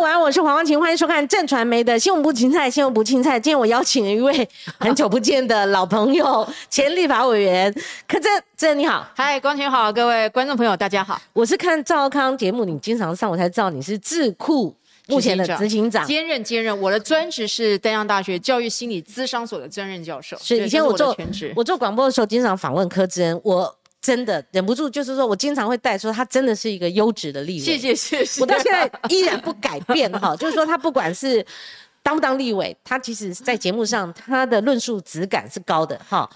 午安，我是黄光琴，欢迎收看正传媒的新闻部青菜，新闻部青菜。今天我邀请了一位很久不见的老朋友，前立法委员柯震，震你好，嗨，光琴好，各位观众朋友大家好。我是看赵康节目，你经常上，我才知道你是智库目前的执行长，兼任兼任。我的专职是丹阳大学教育心理咨商所的专任教授。是以前我做全职，我做广播的时候经常访问柯震，我。真的忍不住，就是说我经常会带说他真的是一个优质的立委。谢谢谢谢。我到现在依然不改变哈，就是说他不管是当不当立委，他其实在节目上他的论述质感是高的哈。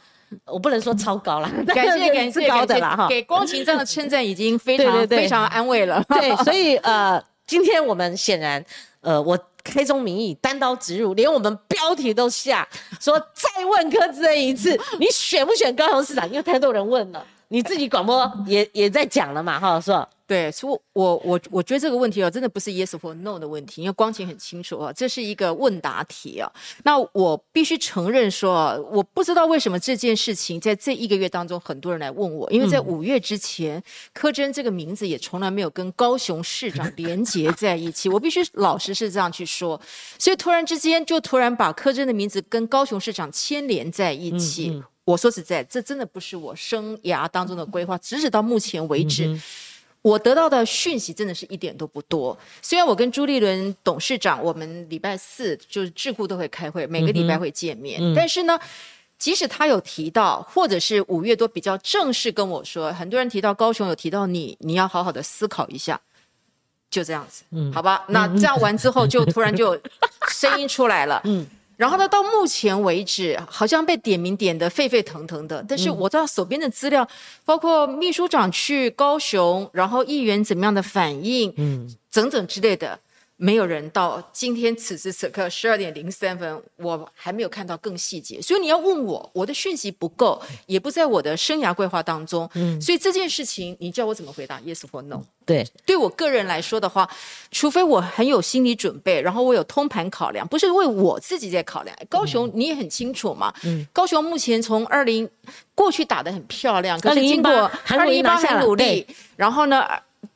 我不能说超高了，感谢感谢高的啦哈。给光晴这样的称赞已经非常非常安慰了。对，所以呃，今天我们显然呃，我开宗明义，单刀直入，连我们标题都下说再问柯志恩一次，你选不选高雄市长？因为太多人问了。你自己广播也 也在讲了嘛，哈，是吧？对，所以我我我觉得这个问题哦，真的不是 yes 或 no 的问题，因为光晴很清楚啊，这是一个问答题啊。那我必须承认说，我不知道为什么这件事情在这一个月当中，很多人来问我，因为在五月之前，柯真这个名字也从来没有跟高雄市长连结在一起。我必须老实是这样去说，所以突然之间就突然把柯真的名字跟高雄市长牵连在一起。我说实在，这真的不是我生涯当中的规划。直至到目前为止，我得到的讯息真的是一点都不多。虽然我跟朱立伦董事长，我们礼拜四就是智库都会开会，每个礼拜会见面。但是呢，即使他有提到，或者是五月多比较正式跟我说，很多人提到高雄有提到你，你要好好的思考一下，就这样子，好吧？那这样完之后，就突然就 声音出来了，嗯。然后呢，到目前为止，好像被点名点得沸沸腾腾的。但是我知道手边的资料，包括秘书长去高雄，然后议员怎么样的反应，嗯，整整之类的。没有人到今天此时此刻十二点零三分，我还没有看到更细节，所以你要问我，我的讯息不够，也不在我的生涯规划当中，嗯，所以这件事情你叫我怎么回答？Yes or No？对，对我个人来说的话，除非我很有心理准备，然后我有通盘考量，不是为我自己在考量。高雄你也很清楚嘛，嗯，高雄目前从二零过去打得很漂亮，可是经过二零一八很努力，然后呢？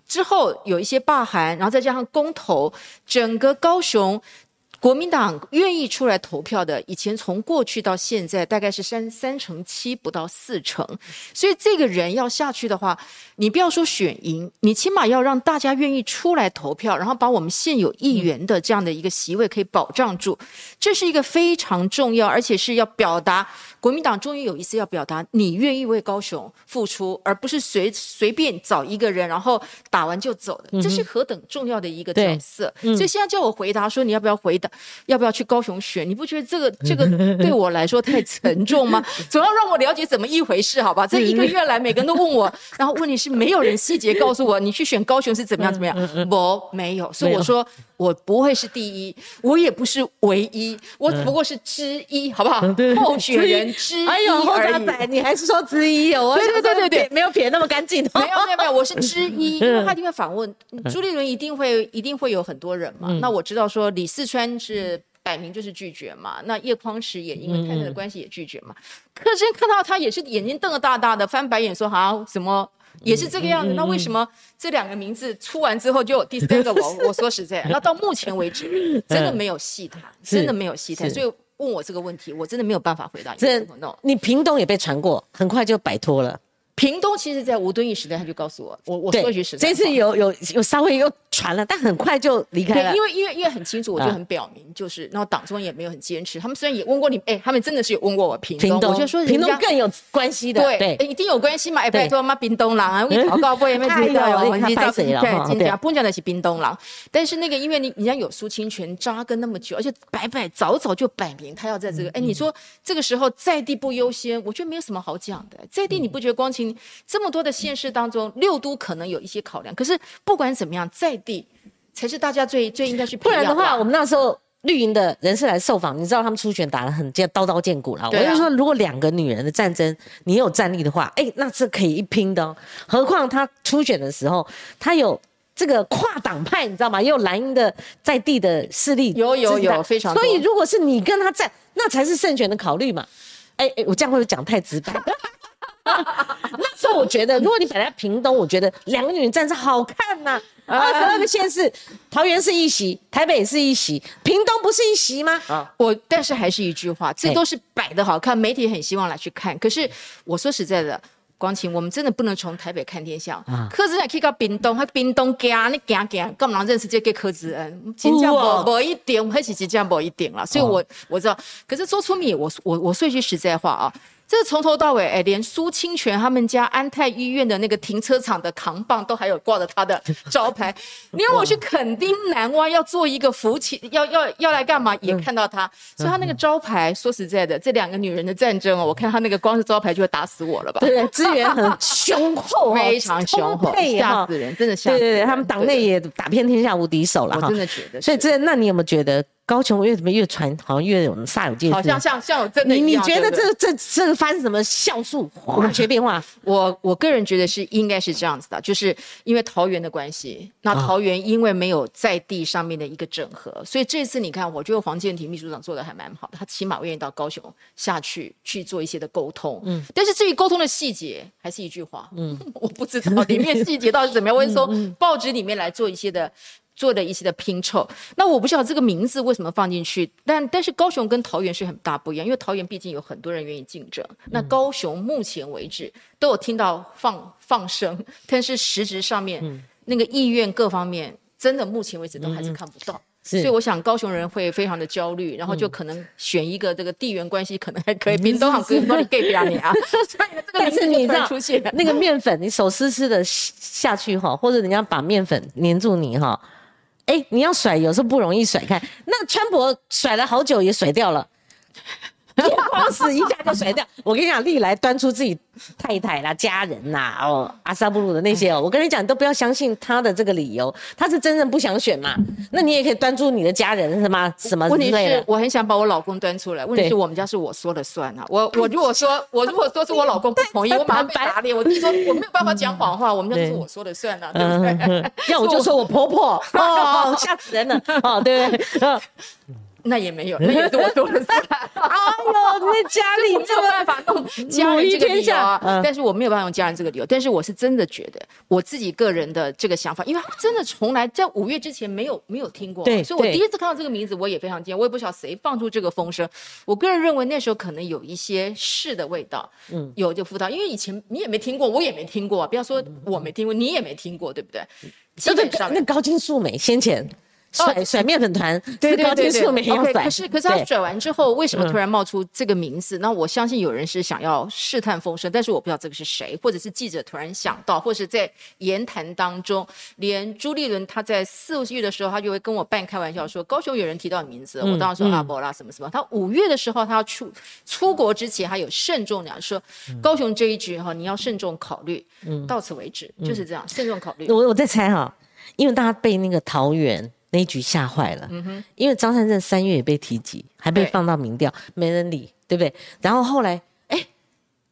之后有一些罢韩，然后再加上公投，整个高雄。国民党愿意出来投票的，以前从过去到现在大概是三三成七不到四成，所以这个人要下去的话，你不要说选赢，你起码要让大家愿意出来投票，然后把我们现有议员的这样的一个席位可以保障住，这是一个非常重要，而且是要表达国民党终于有一次要表达你愿意为高雄付出，而不是随随便找一个人然后打完就走的，这是何等重要的一个角色。所以现在叫我回答说你要不要回答。要不要去高雄选？你不觉得这个 这个对我来说太沉重吗？总要让我了解怎么一回事，好吧？这一个月来，每个人都问我，然后问题是没有人细节告诉我，你去选高雄是怎么样怎么样？我没有，所以我说我不会是第一，我也不是唯一，我只不过是之一，好不好？候选人之一而已。你还是说之一哦？对对对对对，没有撇那么干净。没有没有没有，我是之一，因为他一定会访问朱立伦，一定会一定会有很多人嘛。那我知道说李四川。是摆明就是拒绝嘛？那叶匡时也因为太太的关系也拒绝嘛？柯震看到他也是眼睛瞪得大大的，翻白眼说：“好，什么也是这个样子？那为什么这两个名字出完之后就有第三个我？我说实在，那到目前为止真的没有戏谈，真的没有戏谈，所以问我这个问题，我真的没有办法回答。这你屏东也被传过，很快就摆脱了。屏东其实，在吴敦义时代，他就告诉我，我我说句实在，这次有有有稍微又传了，但很快就离开了。因为因为因为很清楚，我就很表明，就是然后党中也没有很坚持。他们虽然也问过你，哎，他们真的是有问过我屏东，我就说屏东更有关系的，对，一定有关系嘛。哎，拜托嘛，屏东人啊，为 祷告不也没知道有关系？对，今天不讲的是屏东人，但是那个因为你人家有苏清泉扎根那么久，而且白白早早就摆明他要在这个，哎，你说这个时候在地不优先，我觉得没有什么好讲的。在地你不觉得光晴？这么多的县市当中，六都可能有一些考量，可是不管怎么样，在地才是大家最最应该去。不然的话，我们那时候绿营的人士来受访，你知道他们初选打得很刀刀见骨了。我就说，如果两个女人的战争，你有战力的话，哎，那是可以一拼的。何况他初选的时候，他有这个跨党派，你知道吗？也有蓝营的在地的势力，有有有非常。所以如果是你跟他战，那才是胜选的考虑嘛。哎哎，我这样会不会讲太直白？那时候我觉得，如果你摆在屏东，我觉得两个女人站着好看呐。二十二个县市，桃园是一席，台北是一席，屏东不是一席吗？啊，我但是还是一句话，这都是摆的好看，媒体很希望来去看。可是我说实在的。光晴，我们真的不能从台北看天下。柯志恩可以到屏东，他屏东家你行行，干嘛认识这个柯志恩？真正无无一点，还是真正无一点了。所以我我知道，可是周聪明，我我我说一句实在话啊。这从头到尾，哎，连苏清泉他们家安泰医院的那个停车场的扛棒都还有挂着他的招牌。你让我去垦丁南湾要做一个扶起，要要要来干嘛？也看到他，所以他那个招牌，说实在的，这两个女人的战争哦，我看他那个光是招牌就会打死我了吧？对，资源很 雄厚，非常雄厚，吓死人，真的吓。对对对，他们党内也打遍天下无敌手了哈。我真的觉得，所以这那你有没有觉得？高雄越怎么越传，好像越有煞有介事。好像像像有真的。你你觉得这这这发生什么酵素化学变化？我我个人觉得是应该是这样子的，就是因为桃园的关系，那桃园因为没有在地上面的一个整合，所以这次你看，我觉得黄建庭秘书长做的还蛮好的，他起码愿意到高雄下去去做一些的沟通。嗯。但是至于沟通的细节，还是一句话，嗯，我不知道里面细节到底怎么样。我是说，报纸里面来做一些的。做的一些的拼凑，那我不知道这个名字为什么放进去，但但是高雄跟桃园是很大不一样，因为桃园毕竟有很多人愿意竞争，那高雄目前为止都有听到放放声，但是实质上面那个意愿各方面，真的目前为止都还是看不到，所以我想高雄人会非常的焦虑，然后就可能选一个这个地缘关系可能还可以，屏东好可以帮你 get 你啊，所以这个名字你知出现那个面粉，你手湿湿的下去哈，或者人家把面粉粘住你哈。哎，你要甩，有时候不容易甩开。那川博甩了好久也甩掉了。光死一下就甩掉，我跟你讲，历来端出自己太太啦、家人呐，哦，阿萨布鲁的那些哦，我跟你讲，都不要相信他的这个理由，他是真正不想选嘛。那你也可以端出你的家人什么什么之类的。问题是，我很想把我老公端出来。问题是我们家是我说了算啊。我 我如果说我如果说是我老公不同意，我马上被打脸。我你说我没有办法讲谎话，我们家是我说了算啊，对不对？要我就说我婆婆哦，吓死人了哦，对不对？那也没有，那也是我说的算。哎呦，那家里没有办法弄家人这个理由啊。但是我没有办法用家人这个理由。但是我是真的觉得我自己个人的这个想法，因为真的从来在五月之前没有没有听过，对，所以我第一次看到这个名字，我也非常惊讶。我也不晓得谁放出这个风声。我个人认为那时候可能有一些是的味道，嗯，有就辅导，因为以前你也没听过，我也没听过，不要说我没听过，你也没听过，对不对？基本上那高金素梅先前。甩甩面粉团，对对对对，OK。可是可是他甩完之后，为什么突然冒出这个名字？那我相信有人是想要试探风声，但是我不知道这个是谁，或者是记者突然想到，或是在言谈当中，连朱立伦他在四月的时候，他就会跟我半开玩笑说，高雄有人提到名字，我当时说阿伯拉什么什么。他五月的时候，他要出出国之前，他有慎重讲说，高雄这一局哈，你要慎重考虑。嗯，到此为止，就是这样，慎重考虑。我我在猜哈，因为大家被那个桃园。那一局吓坏了，因为张善政三月也被提及，还被放到民调，没人理，对不对？然后后来，哎，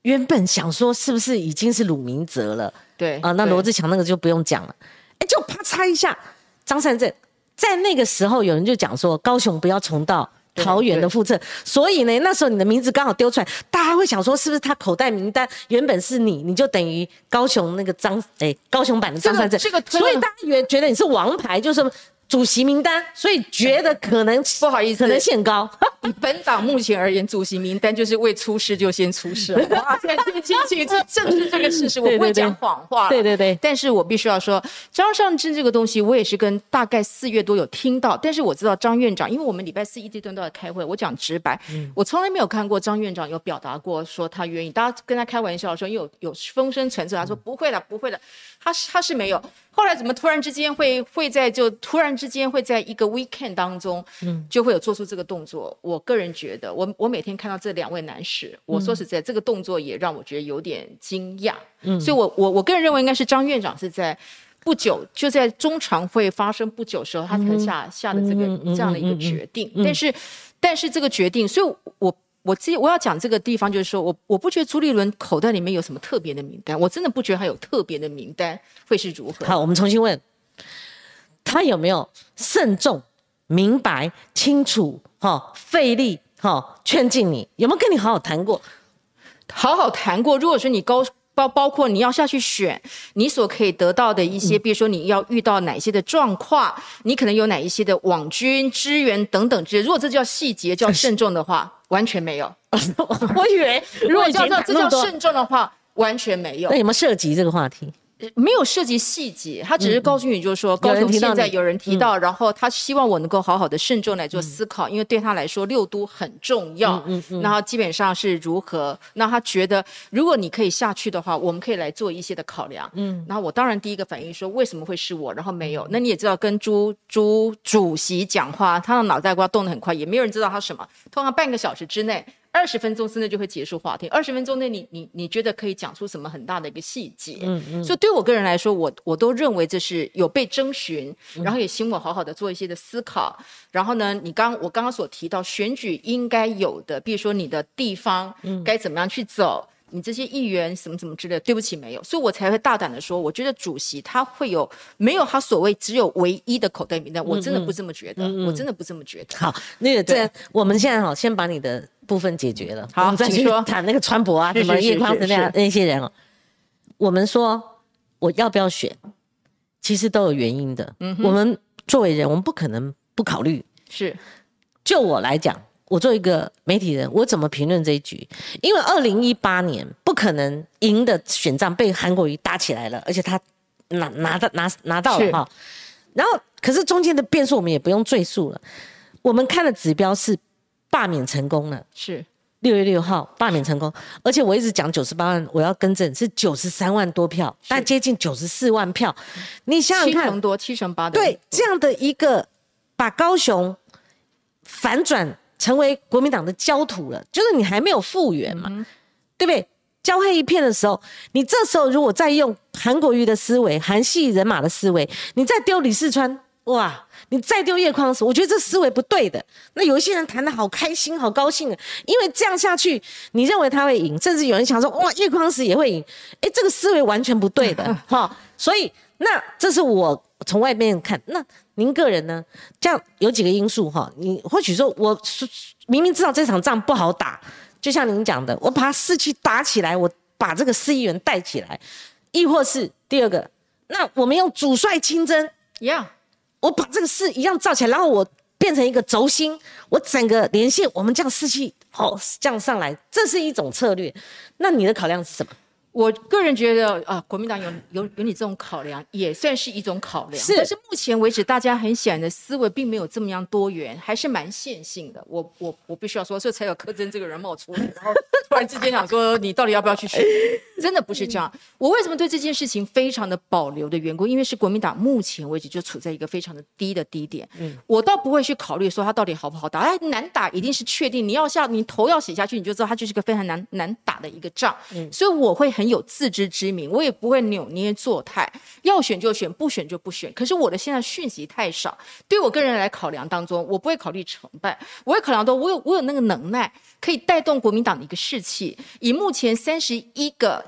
原本想说是不是已经是鲁明哲了？对啊，那罗志强那个就不用讲了，哎，就啪嚓一下，张善政在那个时候有人就讲说，高雄不要重蹈桃园的覆辙，所以呢，那时候你的名字刚好丢出来，大家会想说是不是他口袋名单原本是你，你就等于高雄那个张哎高雄版的张善政，这个所以大家原觉得你是王牌，就是。主席名单，所以觉得可能 不好意思，可能限高。以本党目前而言，主席名单就是未出事就先出事。哇，先先先正视这个事实，我不会讲谎话。对对对，但是我必须要说，张尚志这个东西，我也是跟大概四月多有听到，但是我知道张院长，因为我们礼拜四一、阶段都在开会，我讲直白，我从来没有看过张院长有表达过说他愿意。大家跟他开玩笑说，有有风声传出，他说不会的，不会的，他是他是没有。后来怎么突然之间会会在就突然之间会在一个 weekend 当中，嗯，就会有做出这个动作？我个人觉得，我我每天看到这两位男士，我说实在，这个动作也让我觉得有点惊讶。嗯，所以我我我个人认为，应该是张院长是在不久就在中常会发生不久时候，他才下下的这个这样的一个决定。但是但是这个决定，所以我。我自己我要讲这个地方，就是说我我不觉得朱立伦口袋里面有什么特别的名单，我真的不觉得他有特别的名单会是如何。好，我们重新问，他有没有慎重、明白、清楚、哈费力、哈劝进你，有没有跟你好好谈过？好好谈过。如果说你高包包括你要下去选，你所可以得到的一些，比如说你要遇到哪些的状况，你可能有哪一些的网军支援等等之类。如果这叫细节，叫慎重的话，完全没有。我以为如果叫做这叫慎重的话，完全没有。那有没有涉及这个话题？没有涉及细节，他只是告诉你，就是说高雄现在有人提到，然后他希望我能够好好的慎重来做思考，因为对他来说六都很重要。嗯嗯。然后基本上是如何？那他觉得如果你可以下去的话，我们可以来做一些的考量。嗯。然后我当然第一个反应说，为什么会是我？然后没有。那你也知道，跟朱朱主席讲话，他的脑袋瓜动得很快，也没有人知道他什么。通常半个小时之内。二十分钟之内就会结束话题。二十分钟内，你你你觉得可以讲出什么很大的一个细节？嗯嗯。所以对我个人来说，我我都认为这是有被征询，然后也希望我好好的做一些的思考。然后呢，你刚我刚刚所提到选举应该有的，比如说你的地方该怎么样去走。你这些议员什么什么之类，对不起，没有，所以我才会大胆的说，我觉得主席他会有没有他所谓只有唯一的口袋名单，我真的不这么觉得，我真的不这么觉得。好，那个这我们现在好，先把你的部分解决了，好，再去谈那个川博啊，什么叶匡的那样那些人哦。我们说我要不要选，其实都有原因的。嗯，我们作为人，我们不可能不考虑。是，就我来讲。我做一个媒体人，我怎么评论这一局？因为二零一八年不可能赢的选战被韩国瑜打起来了，而且他拿拿到拿拿到了哈。然后，可是中间的变数我们也不用赘述了。我们看的指标是罢免成功了，是六月六号罢免成功，而且我一直讲九十八万，我要更正是九十三万多票，但接近九十四万票。你想想看，七成多，七成八对这样的一个把高雄反转。成为国民党的焦土了，就是你还没有复原嘛，对不对？焦黑一片的时候，你这时候如果再用韩国瑜的思维、韩系人马的思维，你再丢李世川，哇，你再丢叶匡时，我觉得这思维不对的。那有一些人谈的好开心、好高兴啊，因为这样下去，你认为他会赢，甚至有人想说，哇，叶匡时也会赢，哎，这个思维完全不对的，哈。所以，那这是我从外面看那。您个人呢？这样有几个因素哈？你或许说，我明明知道这场仗不好打，就像您讲的，我把士气打起来，我把这个四亿元带起来，亦或是第二个，那我们用主帅亲征一样，我把这个事一样造起来，然后我变成一个轴心，我整个连线，我们这样士气好这样上来，这是一种策略。那你的考量是什么？我个人觉得啊，国民党有有有你这种考量，也算是一种考量。是，但是目前为止，大家很显然的思维并没有这么样多元，还是蛮线性的。我我我必须要说，所以才有柯震这个人冒出来，然后突然之间想说，你到底要不要去选？真的不是这样。我为什么对这件事情非常的保留的缘故，因为是国民党目前为止就处在一个非常的低的低点。嗯，我倒不会去考虑说他到底好不好打，哎，难打一定是确定。你要下你头要写下去，你就知道他就是个非常难难打的一个仗。嗯，所以我会很。有自知之明，我也不会扭捏作态，要选就选，不选就不选。可是我的现在讯息太少，对我个人来考量当中，我不会考虑成败，我会考量到我有我有那个能耐，可以带动国民党的一个士气。以目前三十一个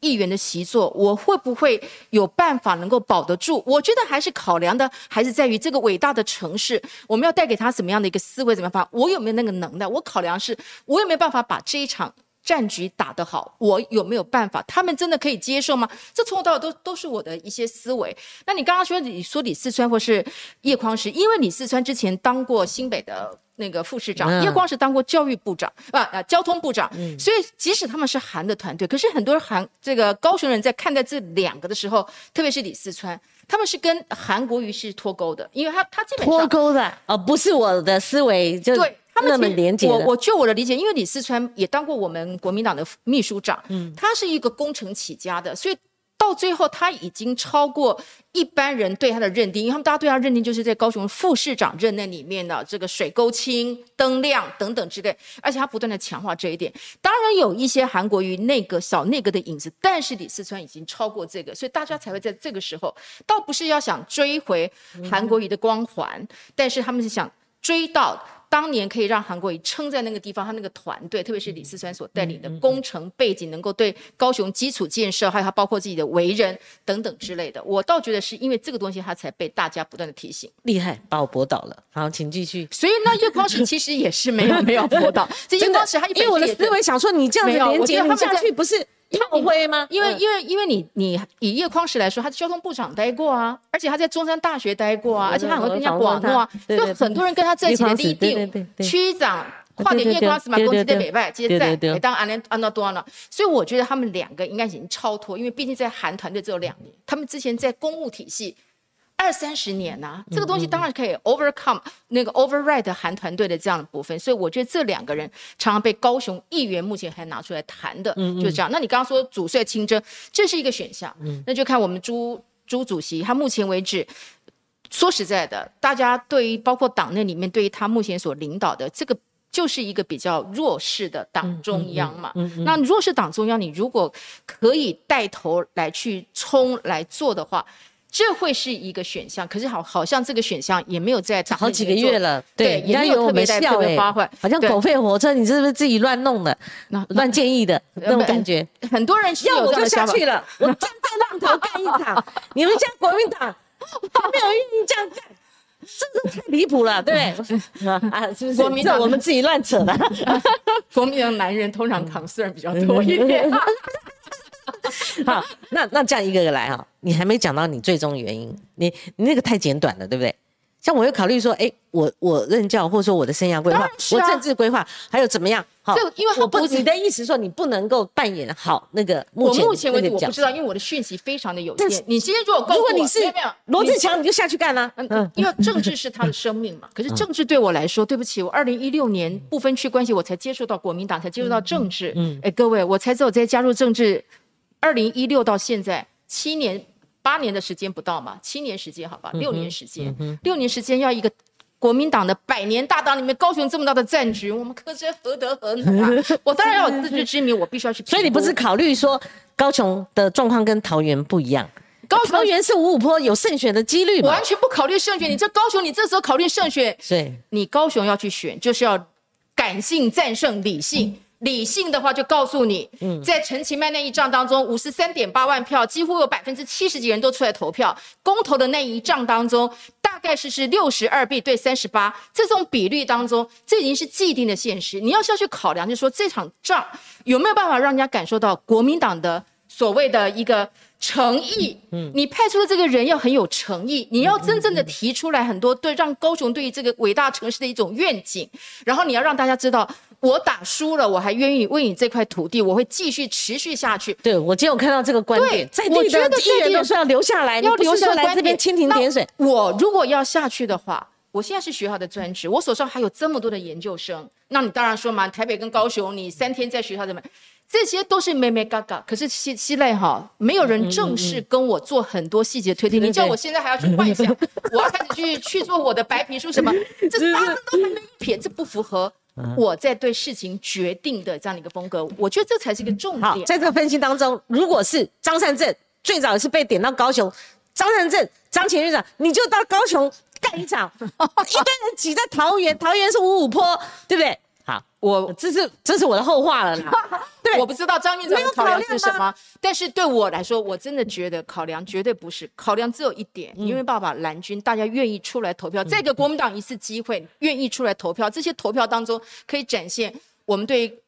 议员的席座，我会不会有办法能够保得住？我觉得还是考量的，还是在于这个伟大的城市，我们要带给他什么样的一个思维，怎么样？我有没有那个能耐？我考量是，我有没有办法把这一场。战局打得好，我有没有办法？他们真的可以接受吗？这从头到尾都都是我的一些思维。那你刚刚说你说李四川或是叶匡时，因为李四川之前当过新北的那个副市长，叶匡时当过教育部长啊啊交通部长，所以即使他们是韩的团队，可是很多韩这个高雄人在看待这两个的时候，特别是李四川，他们是跟韩国瑜是脱钩的，因为他他基本上脱钩的哦，不是我的思维就对。那么连接我我就我的理解，因为李四川也当过我们国民党的秘书长，嗯，他是一个工程起家的，所以到最后他已经超过一般人对他的认定，因为他们大家对他认定就是在高雄副市长任内里面的这个水沟清、灯亮等等之类，而且他不断的强化这一点。当然有一些韩国瑜那个小那个的影子，但是李四川已经超过这个，所以大家才会在这个时候，倒不是要想追回韩国瑜的光环，但是他们是想追到。当年可以让韩国瑜撑在那个地方，他那个团队，特别是李四川所带领的工程背景，能够对高雄基础建设，还有他包括自己的为人等等之类的，我倒觉得是因为这个东西，他才被大家不断的提醒。厉害，把我驳倒了。好，请继续。所以那叶光石其实也是没有没有驳倒。这叶光石他因为我的思维想说，你这样子连接下去不是炮灰吗？因为因为因为你你以叶匡时来说，他交通部长待过啊，而且他在中山大学待过啊，而且他很会跟人家广诺啊，所以很多人跟他在一起的第一定区长。跨点叶匡是嘛，攻击在北外，接在当安安安到多了，所以我觉得他们两个应该已经超脱，因为毕竟在韩团队只有两年，他们之前在公务体系。二三十年呐，这个东西当然可以 overcome 那个 override 韩团队的这样的部分，所以我觉得这两个人常常被高雄议员目前还拿出来谈的，就是这样。那你刚刚说主帅亲征，这是一个选项，那就看我们朱朱主席他目前为止，说实在的，大家对于包括党内里面对于他目前所领导的这个，就是一个比较弱势的党中央嘛。嗯那弱势党中央，你如果可以带头来去冲来做的话。这会是一个选项，可是好，好像这个选项也没有在好几个月了，对，也没有特别特别发挥，好像狗吠火车，你是不是自己乱弄的？那乱建议的那种感觉，很多人要我就下去了，我站在浪头干一场。你们家国民党还没有愿意这样干，真是太离谱了，对 啊，是不是？国民党我们自己乱扯的，国民党男人通常扛事儿比较多一点。好，那那这样一个个来哈，你还没讲到你最终原因，你你那个太简短了，对不对？像我又考虑说，哎，我我任教或者说我的生涯规划，我政治规划还有怎么样？好，因为我不你的意思说你不能够扮演好那个目前我目前为止我不知道，因为我的讯息非常的有限。你今天如果如果你是罗志强，你就下去干了。嗯，因为政治是他的生命嘛。可是政治对我来说，对不起，我二零一六年不分区关系，我才接触到国民党，才接触到政治。嗯，哎，各位，我才知道我在加入政治。二零一六到现在七年八年的时间不到嘛，七年时间好吧，六年时间，六年时间要一个国民党的百年大党里面，高雄这么大的战局，我们柯真何德何能啊？我当然要有自知之明，我必须要去。所以你不是考虑说高雄的状况跟桃园不一样？高桃园是五五坡有胜选的几率，完全不考虑胜选。你这高雄，你这时候考虑胜选，对，你高雄要去选，就是要感性战胜理性。理性的话就告诉你，在陈其迈那一仗当中，五十三点八万票，几乎有百分之七十几人都出来投票。公投的那一仗当中，大概是是六十二比对三十八，这种比率当中，这已经是既定的现实。你要是要去考量，就是说这场仗有没有办法让人家感受到国民党的所谓的一个诚意？嗯，你派出的这个人要很有诚意，你要真正的提出来很多对让高雄对于这个伟大城市的一种愿景，然后你要让大家知道。我打输了，我还愿意为你这块土地，我会继续持续下去。对，我今天有看到这个观点，在地的议员都说要留下来，要留下来这边蜻蜓点水。我如果要下去的话，我现在是学校的专职，我手上还有这么多的研究生，那你当然说嘛，台北跟高雄，你三天在学校怎么？这些都是妹妹嘎嘎。可是西西赖哈，没有人正式跟我做很多细节推进。你叫我现在还要去幻想，我要开始去去做我的白皮书什么？这八字都还没一撇，这不符合。我在对事情决定的这样的一个风格，我觉得这才是一个重点。在这个分析当中，如果是张善政最早是被点到高雄，张善政张前院长，你就到高雄干一场，一堆人挤在桃园，桃园是五五坡，对不对？好，我这是这是我的后话了啦。对，我不知道张院长的考量是什么，但是对我来说，我真的觉得考量绝对不是考量，只有一点，因为爸爸蓝军，大家愿意出来投票，再给国民党一次机会，愿意出来投票，这些投票当中可以展现我们对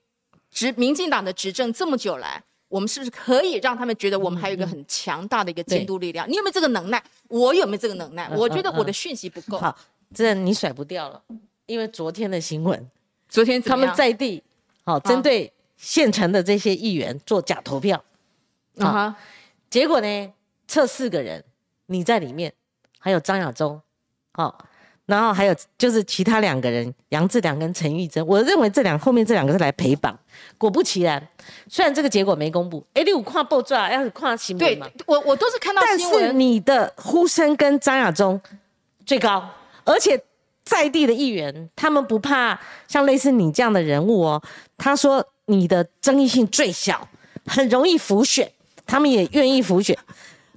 执民进党的执政这么久来，我们是不是可以让他们觉得我们还有一个很强大的一个监督力量？你有没有这个能耐？我有没有这个能耐？我觉得我的讯息不够。好，这你甩不掉了，因为昨天的新闻。昨天他们在地，好针对县城的这些议员做假投票，啊，结果呢测四个人，你在里面，还有张亚中，好，然后还有就是其他两个人杨志良跟陈玉珍，我认为这两后面这两个是来陪绑，果不其然，虽然这个结果没公布，哎，你有看报纸啊？要是看新闻嘛？我我都是看到新闻，你的呼声跟张亚中最高，而且。在地的议员，他们不怕像类似你这样的人物哦。他说你的争议性最小，很容易浮选，他们也愿意浮选。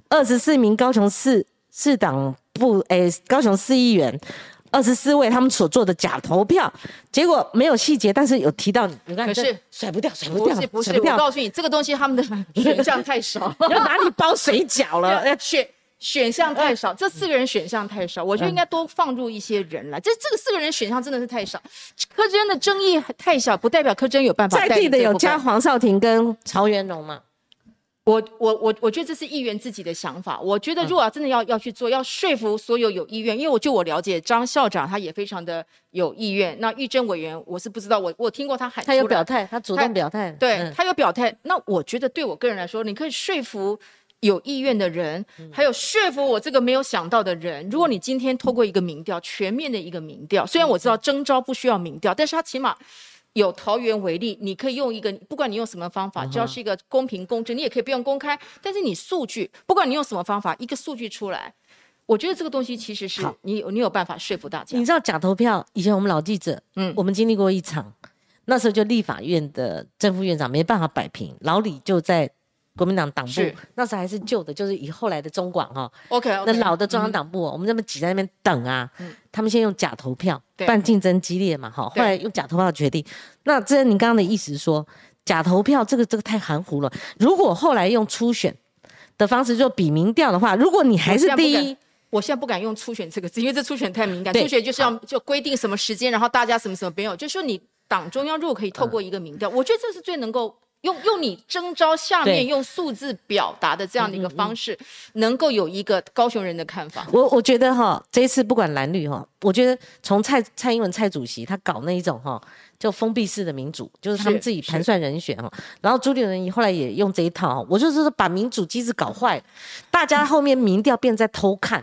二十四名高雄市市党部诶，高雄市议员，二十四位他们所做的假投票，结果没有细节，但是有提到你。你看，可是甩不掉，甩不掉，不是不是。我告诉你，这个东西他们的选项太少，要哪里包水饺了？选。选项太少，这四个人选项太少，我觉得应该多放入一些人来。这这个四个人选项真的是太少，柯真的争议太小，不代表柯真有办法。在地的有加黄少廷跟曹元龙嘛？我我我我觉得这是议员自己的想法。我觉得如果真的要要去做，要说服所有有意愿，因为我就我了解张校长他也非常的有意愿。那玉珍委员我是不知道，我我听过他喊，他有表态，他主动表态，对他有表态。那我觉得对我个人来说，你可以说服有意愿的人，还有说服我这个没有想到的人。如果你今天透过一个民调，全面的一个民调，虽然我知道征招不需要民调，但是他起码。有桃园为例，你可以用一个，不管你用什么方法，只要是一个公平公正，你也可以不用公开。但是你数据，不管你用什么方法，一个数据出来，我觉得这个东西其实是你有你有办法说服大家。你知道假投票，以前我们老记者，嗯，我们经历过一场，那时候就立法院的正副院长没办法摆平，老李就在。国民党党部那时候还是旧的，就是以后来的中广哈。OK，那老的中央党部，我们这么挤在那边等啊。他们先用假投票，办竞争激烈嘛，哈。后来用假投票决定。那这您刚刚的意思是说，假投票这个这个太含糊了。如果后来用初选的方式做比民调的话，如果你还是第一，我现在不敢用初选这个字，因为这初选太敏感。初选就是要就规定什么时间，然后大家什么什么没有，就是说你党中央如果可以透过一个民调，我觉得这是最能够。用用你征招下面用数字表达的这样的一个方式，能够有一个高雄人的看法。我我觉得哈，这一次不管蓝绿哈，我觉得从蔡蔡英文蔡主席他搞那一种哈，就封闭式的民主，就是他们自己盘算人选哈。然后朱立伦后来也用这一套，我就是说把民主机制搞坏，大家后面民调变在偷看，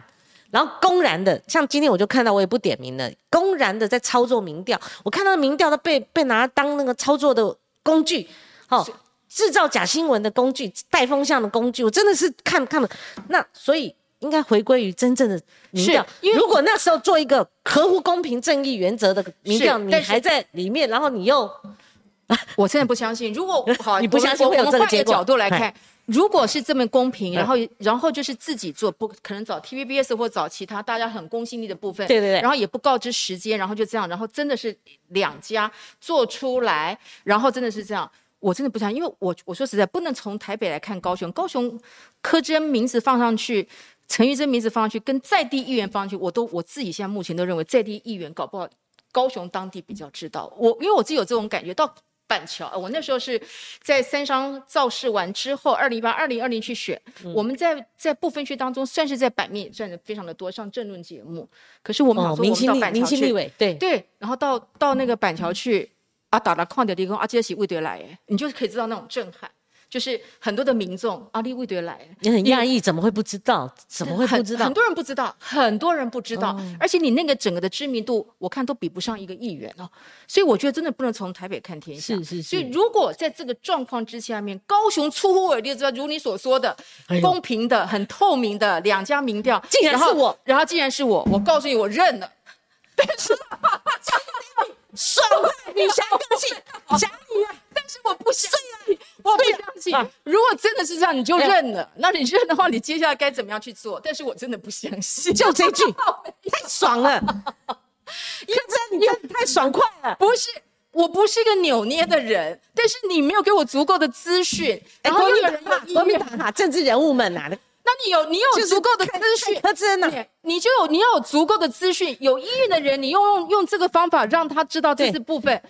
然后公然的，像今天我就看到我也不点名了，公然的在操作民调，我看到民调都被被拿当那个操作的工具。哦，制造假新闻的工具，带风向的工具，我真的是看看了。那所以应该回归于真正的民调。因为如果那时候做一个合乎公平正义原则的民调，你还在里面，然后你又，我真的不相信。如果 好，你不相信会有这个结果？角度来看，如果是这么公平，然后然后就是自己做，不可能找 TVBS 或找其他大家很公信力的部分，对对对，然后也不告知时间，然后就这样，然后真的是两家做出来，然后真的是这样。我真的不想，因为我我说实在，不能从台北来看高雄。高雄柯真名字放上去，陈玉珍名字放上去，跟在地议员放上去，我都我自己现在目前都认为在地议员搞不好高雄当地比较知道。我因为我自己有这种感觉，到板桥，我那时候是在三商造势完之后，二零一八、二零二零去选，我们在在不分区当中算是在版面算的非常的多，上政论节目。可是我们说我们到板桥去，对对，然后到到那个板桥去。啊，打了矿的地方，啊，这是魏德来，哎，你就可以知道那种震撼，就是很多的民众，阿丽魏德来，你很讶异，怎么会不知道？怎么会不知道？很多人不知道，很多人不知道，而且你那个整个的知名度，我看都比不上一个议员哦。所以我觉得真的不能从台北看天下。是是是。所以如果在这个状况之下面，高雄出乎我意料，如你所说的，公平的、很透明的两家民调，竟然是我，然后竟然是我，我告诉你，我认了。但是。爽快，你想个性，想你啊！但是我不相信，我不相信。如果真的是这样，你就认了。那你认的话，你接下来该怎么样去做？但是我真的不相信。就这句，太爽了！因为这你太爽快了。不是，我不是一个扭捏的人，但是你没有给我足够的资讯。然后有人有国民党哈政治人物们呐。那你有你有足够的资讯，真的你就有你要有足够的资讯，有意愿的人，你用用用这个方法让他知道这是部分。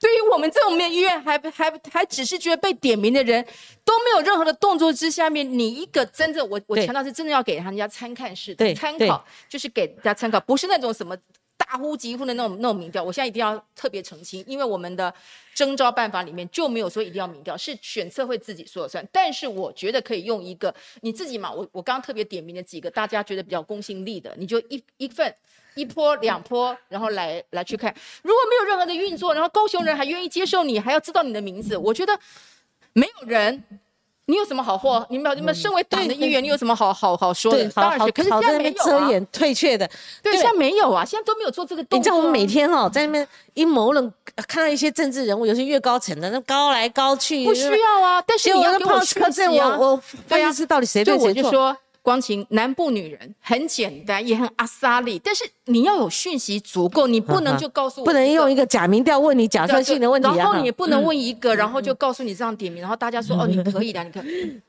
对于我们这种没有医院，还还还只是觉得被点名的人，都没有任何的动作之下面，你一个真正我我强调是真的要给人家参看式的参考，就是给人家参考，不是那种什么。大呼疾呼的那种那种民调，我现在一定要特别澄清，因为我们的征招办法里面就没有说一定要民调，是选测会自己说了算。但是我觉得可以用一个你自己嘛，我我刚刚特别点名的几个大家觉得比较公信力的，你就一一份一波两波，然后来来去看。如果没有任何的运作，然后高雄人还愿意接受你，还要知道你的名字，我觉得没有人。你有什么好货？你们你们身为党的议员，你有什么好好好说的？当然是，可是现在没有遮掩退却的，对，现在没有啊，现在都没有做这个动作。你知道我们每天哦在那边阴谋论，看到一些政治人物，有些越高层的，那高来高去，不需要啊。但是你要给我科证，我我分析是到底谁对谁错？光晴南部女人很简单，也很阿萨利，但是你要有讯息足够，你不能就告诉我，不能用一个假民调问你假设性的问题，然后你也不能问一个，然后就告诉你这样点名，然后大家说哦你可以的，你可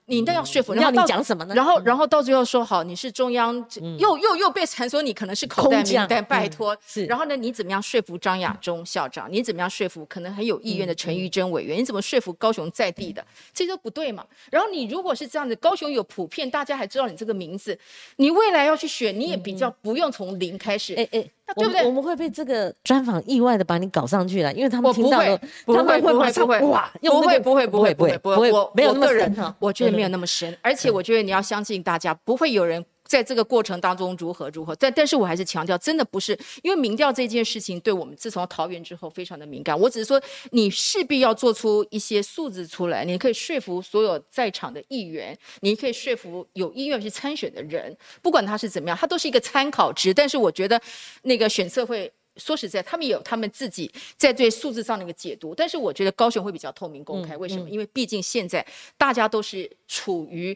你那要说服，然后你讲什么呢？然后然后到最后说好你是中央，又又又被传说你可能是口袋名单，拜托，是，然后呢你怎么样说服张亚中校长？你怎么样说服可能很有意愿的陈玉珍委员？你怎么说服高雄在地的？这都不对嘛。然后你如果是这样子，高雄有普遍，大家还知道你这个名字，你未来要去选，你也比较不用从零开始。哎哎，对不对？我们会被这个专访意外的把你搞上去了，因为他们听到了，他们会不会不会哇？不会不会不会不会不会，我没有那么深，我觉得没有那么深，而且我觉得你要相信大家，不会有人。在这个过程当中如何如何，但但是我还是强调，真的不是因为民调这件事情对我们自从桃园之后非常的敏感。我只是说，你势必要做出一些数字出来，你可以说服所有在场的议员，你可以说服有意愿去参选的人，不管他是怎么样，他都是一个参考值。但是我觉得那个选测会说实在，他们也有他们自己在对数字上的一个解读。但是我觉得高雄会比较透明公开，为什么？因为毕竟现在大家都是处于。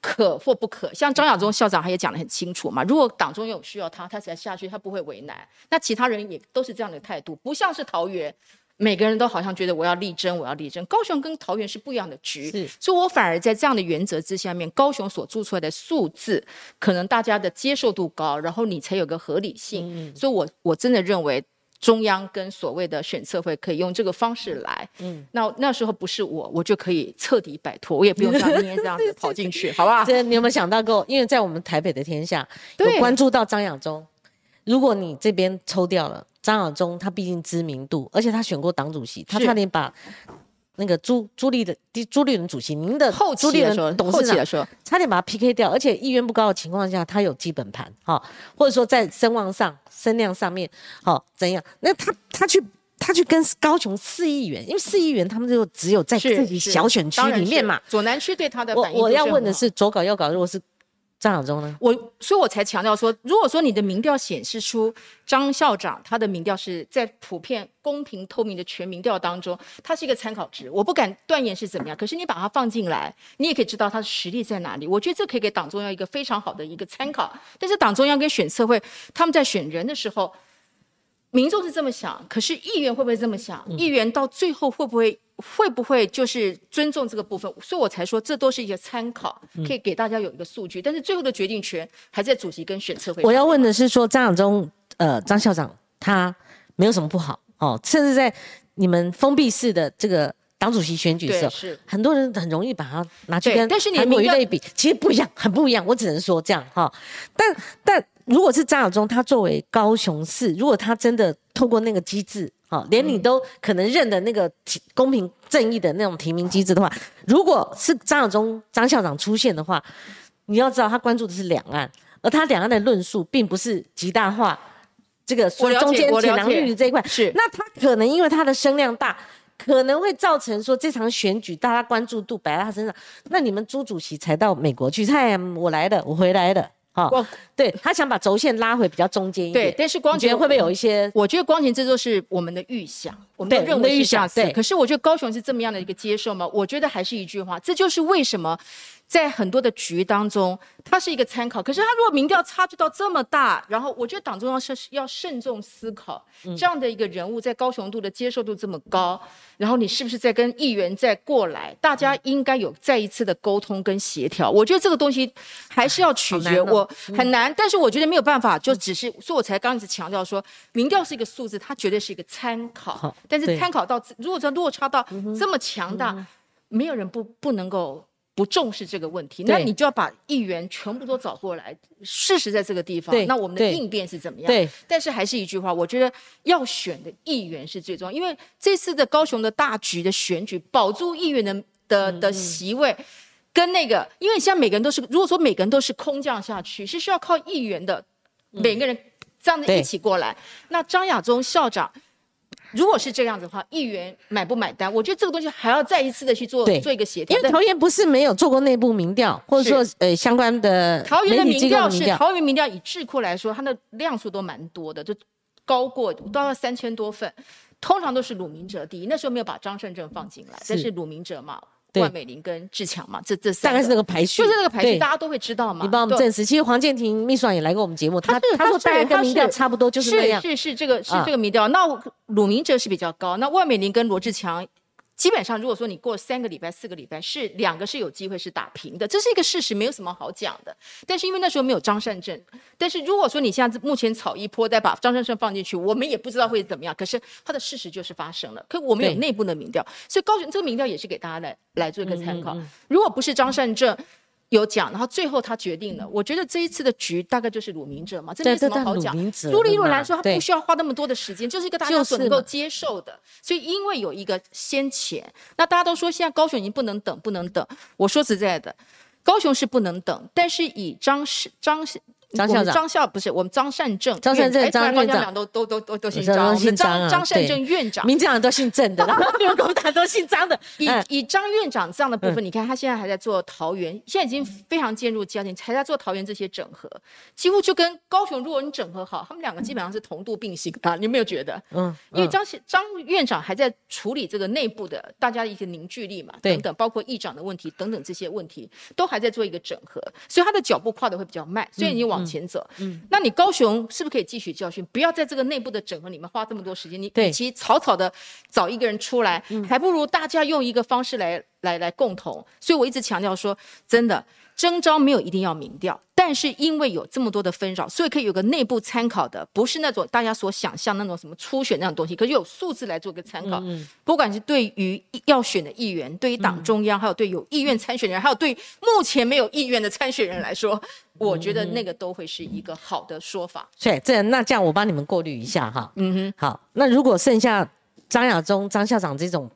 可或不可，像张亚中校长他也讲得很清楚嘛。如果党中有需要他，他才下去，他不会为难。那其他人也都是这样的态度，不像是桃园，每个人都好像觉得我要力争，我要力争。高雄跟桃园是不一样的局，所以我反而在这样的原则之下面，高雄所做出来的数字，可能大家的接受度高，然后你才有个合理性。所以我我真的认为。中央跟所谓的选策会可以用这个方式来，嗯，那那时候不是我，我就可以彻底摆脱，我也不用像今天这样子跑进去，好不好？这你有没有想到过？因为在我们台北的天下，有关注到张亚中，如果你这边抽掉了张亚中，他毕竟知名度，而且他选过党主席，他差点把。那个朱朱立的朱立伦主席，您的后朱立伦董事长差点把他 PK 掉，而且意愿不高的情况下，他有基本盘，哈，或者说在声望上、声量上面，好怎样？那他他去他去跟高雄四亿元，因为四亿元他们就只有在自己小选区里面嘛，左南区对他的我我要问的是左搞右搞，如果是。张亚中呢？我所以，我才强调说，如果说你的民调显示出张校长他的民调是在普遍、公平、透明的全民调当中，他是一个参考值，我不敢断言是怎么样。可是你把它放进来，你也可以知道他的实力在哪里。我觉得这可以给党中央一个非常好的一个参考。但是党中央跟选策会他们在选人的时候，民众是这么想，可是议员会不会这么想？议员到最后会不会？会不会就是尊重这个部分？所以我才说，这都是一些参考，可以给大家有一个数据。但是最后的决定权还在主席跟选策会。我要问的是，说张亚忠，呃，张校长他没有什么不好哦，甚至在你们封闭式的这个党主席选举的时候，很多人很容易把它拿去跟韩国瑜类比，其实不一样，很不一样。我只能说这样哈。但但如果是张亚中，他作为高雄市，如果他真的透过那个机制。好，连你都可能认的那个公平正义的那种提名机制的话，如果是张晓忠张校长出现的话，你要知道他关注的是两岸，而他两岸的论述并不是极大化这个中间浅囊绿的这一块。是，那他可能因为他的声量大，可能会造成说这场选举大家关注度摆在他身上。那你们朱主席才到美国去，嗨，我来了，我回来的。哦，对他想把轴线拉回比较中间一点，对，但是光觉得会不会有一些？我觉得光前这都是我们的预想，我们的认为是这样子。可是我觉得高雄是这么样的一个接受吗？我觉得还是一句话，这就是为什么。在很多的局当中，它是一个参考。可是，他如果民调差距到这么大，然后我觉得党中央是要慎重思考，这样的一个人物在高雄度的接受度这么高，然后你是不是在跟议员再过来？大家应该有再一次的沟通跟协调。我觉得这个东西还是要取决我很难，但是我觉得没有办法，就只是所以我才刚一直强调说，民调是一个数字，它绝对是一个参考。但是参考到如果说落差到这么强大，没有人不不能够。不重视这个问题，那你就要把议员全部都找过来。事实在这个地方，那我们的应变是怎么样？对，但是还是一句话，我觉得要选的议员是最重要，因为这次的高雄的大局的选举，保住议员的的的席位，跟那个，因为现在每个人都是，如果说每个人都是空降下去，是需要靠议员的每个人这样子一起过来。那张亚中校长。如果是这样子的话，议员买不买单？我觉得这个东西还要再一次的去做做一个协调。因为桃园不是没有做过内部民调，或者说呃相关的桃园的民调是桃园民调以智库来说，它的量数都蛮多的，就高过都要三千多份，通常都是鲁明哲第一。那时候没有把张胜正放进来，但是鲁明哲嘛，万美玲跟志强嘛，这这大概是那个排序，就是那个排序，大家都会知道嘛。你帮我们证实，其实黄建庭秘书长也来过我们节目，他他说大概跟民调差不多，就是这样。是是这个是这个民调，那鲁明哲是比较高，那万美玲跟罗志强。基本上，如果说你过三个礼拜、四个礼拜，是两个是有机会是打平的，这是一个事实，没有什么好讲的。但是因为那时候没有张善政，但是如果说你现在目前草一坡再把张善政放进去，我们也不知道会怎么样。可是他的事实就是发生了，可我们有内部的民调，所以高雄这个民调也是给大家来来做一个参考。如果不是张善政。有讲，然后最后他决定了。我觉得这一次的局大概就是鲁明哲嘛，这没什么好讲。朱立伦来说，他不需要花那么多的时间，就是一个大家所能够接受的。所以因为有一个先前，那大家都说现在高雄已经不能等，不能等。我说实在的，高雄是不能等，但是以张氏张氏。张校长，张校不是我们张善政，张善政张院长。都都都都都姓张，张张善政院长，民进党都姓郑的，你们共党都姓张的。以以张院长这样的部分，你看他现在还在做桃园，现在已经非常渐入佳境，还在做桃园这些整合，几乎就跟高雄，如果你整合好，他们两个基本上是同度并行啊，你有没有觉得？嗯，因为张张院长还在处理这个内部的大家的一些凝聚力嘛，等等，包括议长的问题等等这些问题，都还在做一个整合，所以他的脚步跨的会比较慢，所以你往前走，嗯。那你高雄是不是可以汲取教训？不要在这个内部的整合里面花这么多时间。你与其草草的找一个人出来，还不如大家用一个方式来来来共同。所以我一直强调说，真的。征招没有一定要民调，但是因为有这么多的纷扰，所以可以有个内部参考的，不是那种大家所想象那种什么初选那种东西，可是有数字来做个参考。不管是对于要选的议员，对于党中央，还有对有意愿参选人，还有对目前没有意愿的参选人来说，我觉得那个都会是一个好的说法。对，这那这样我帮你们过滤一下哈。嗯哼，好，那如果剩下张亚中、张校长这种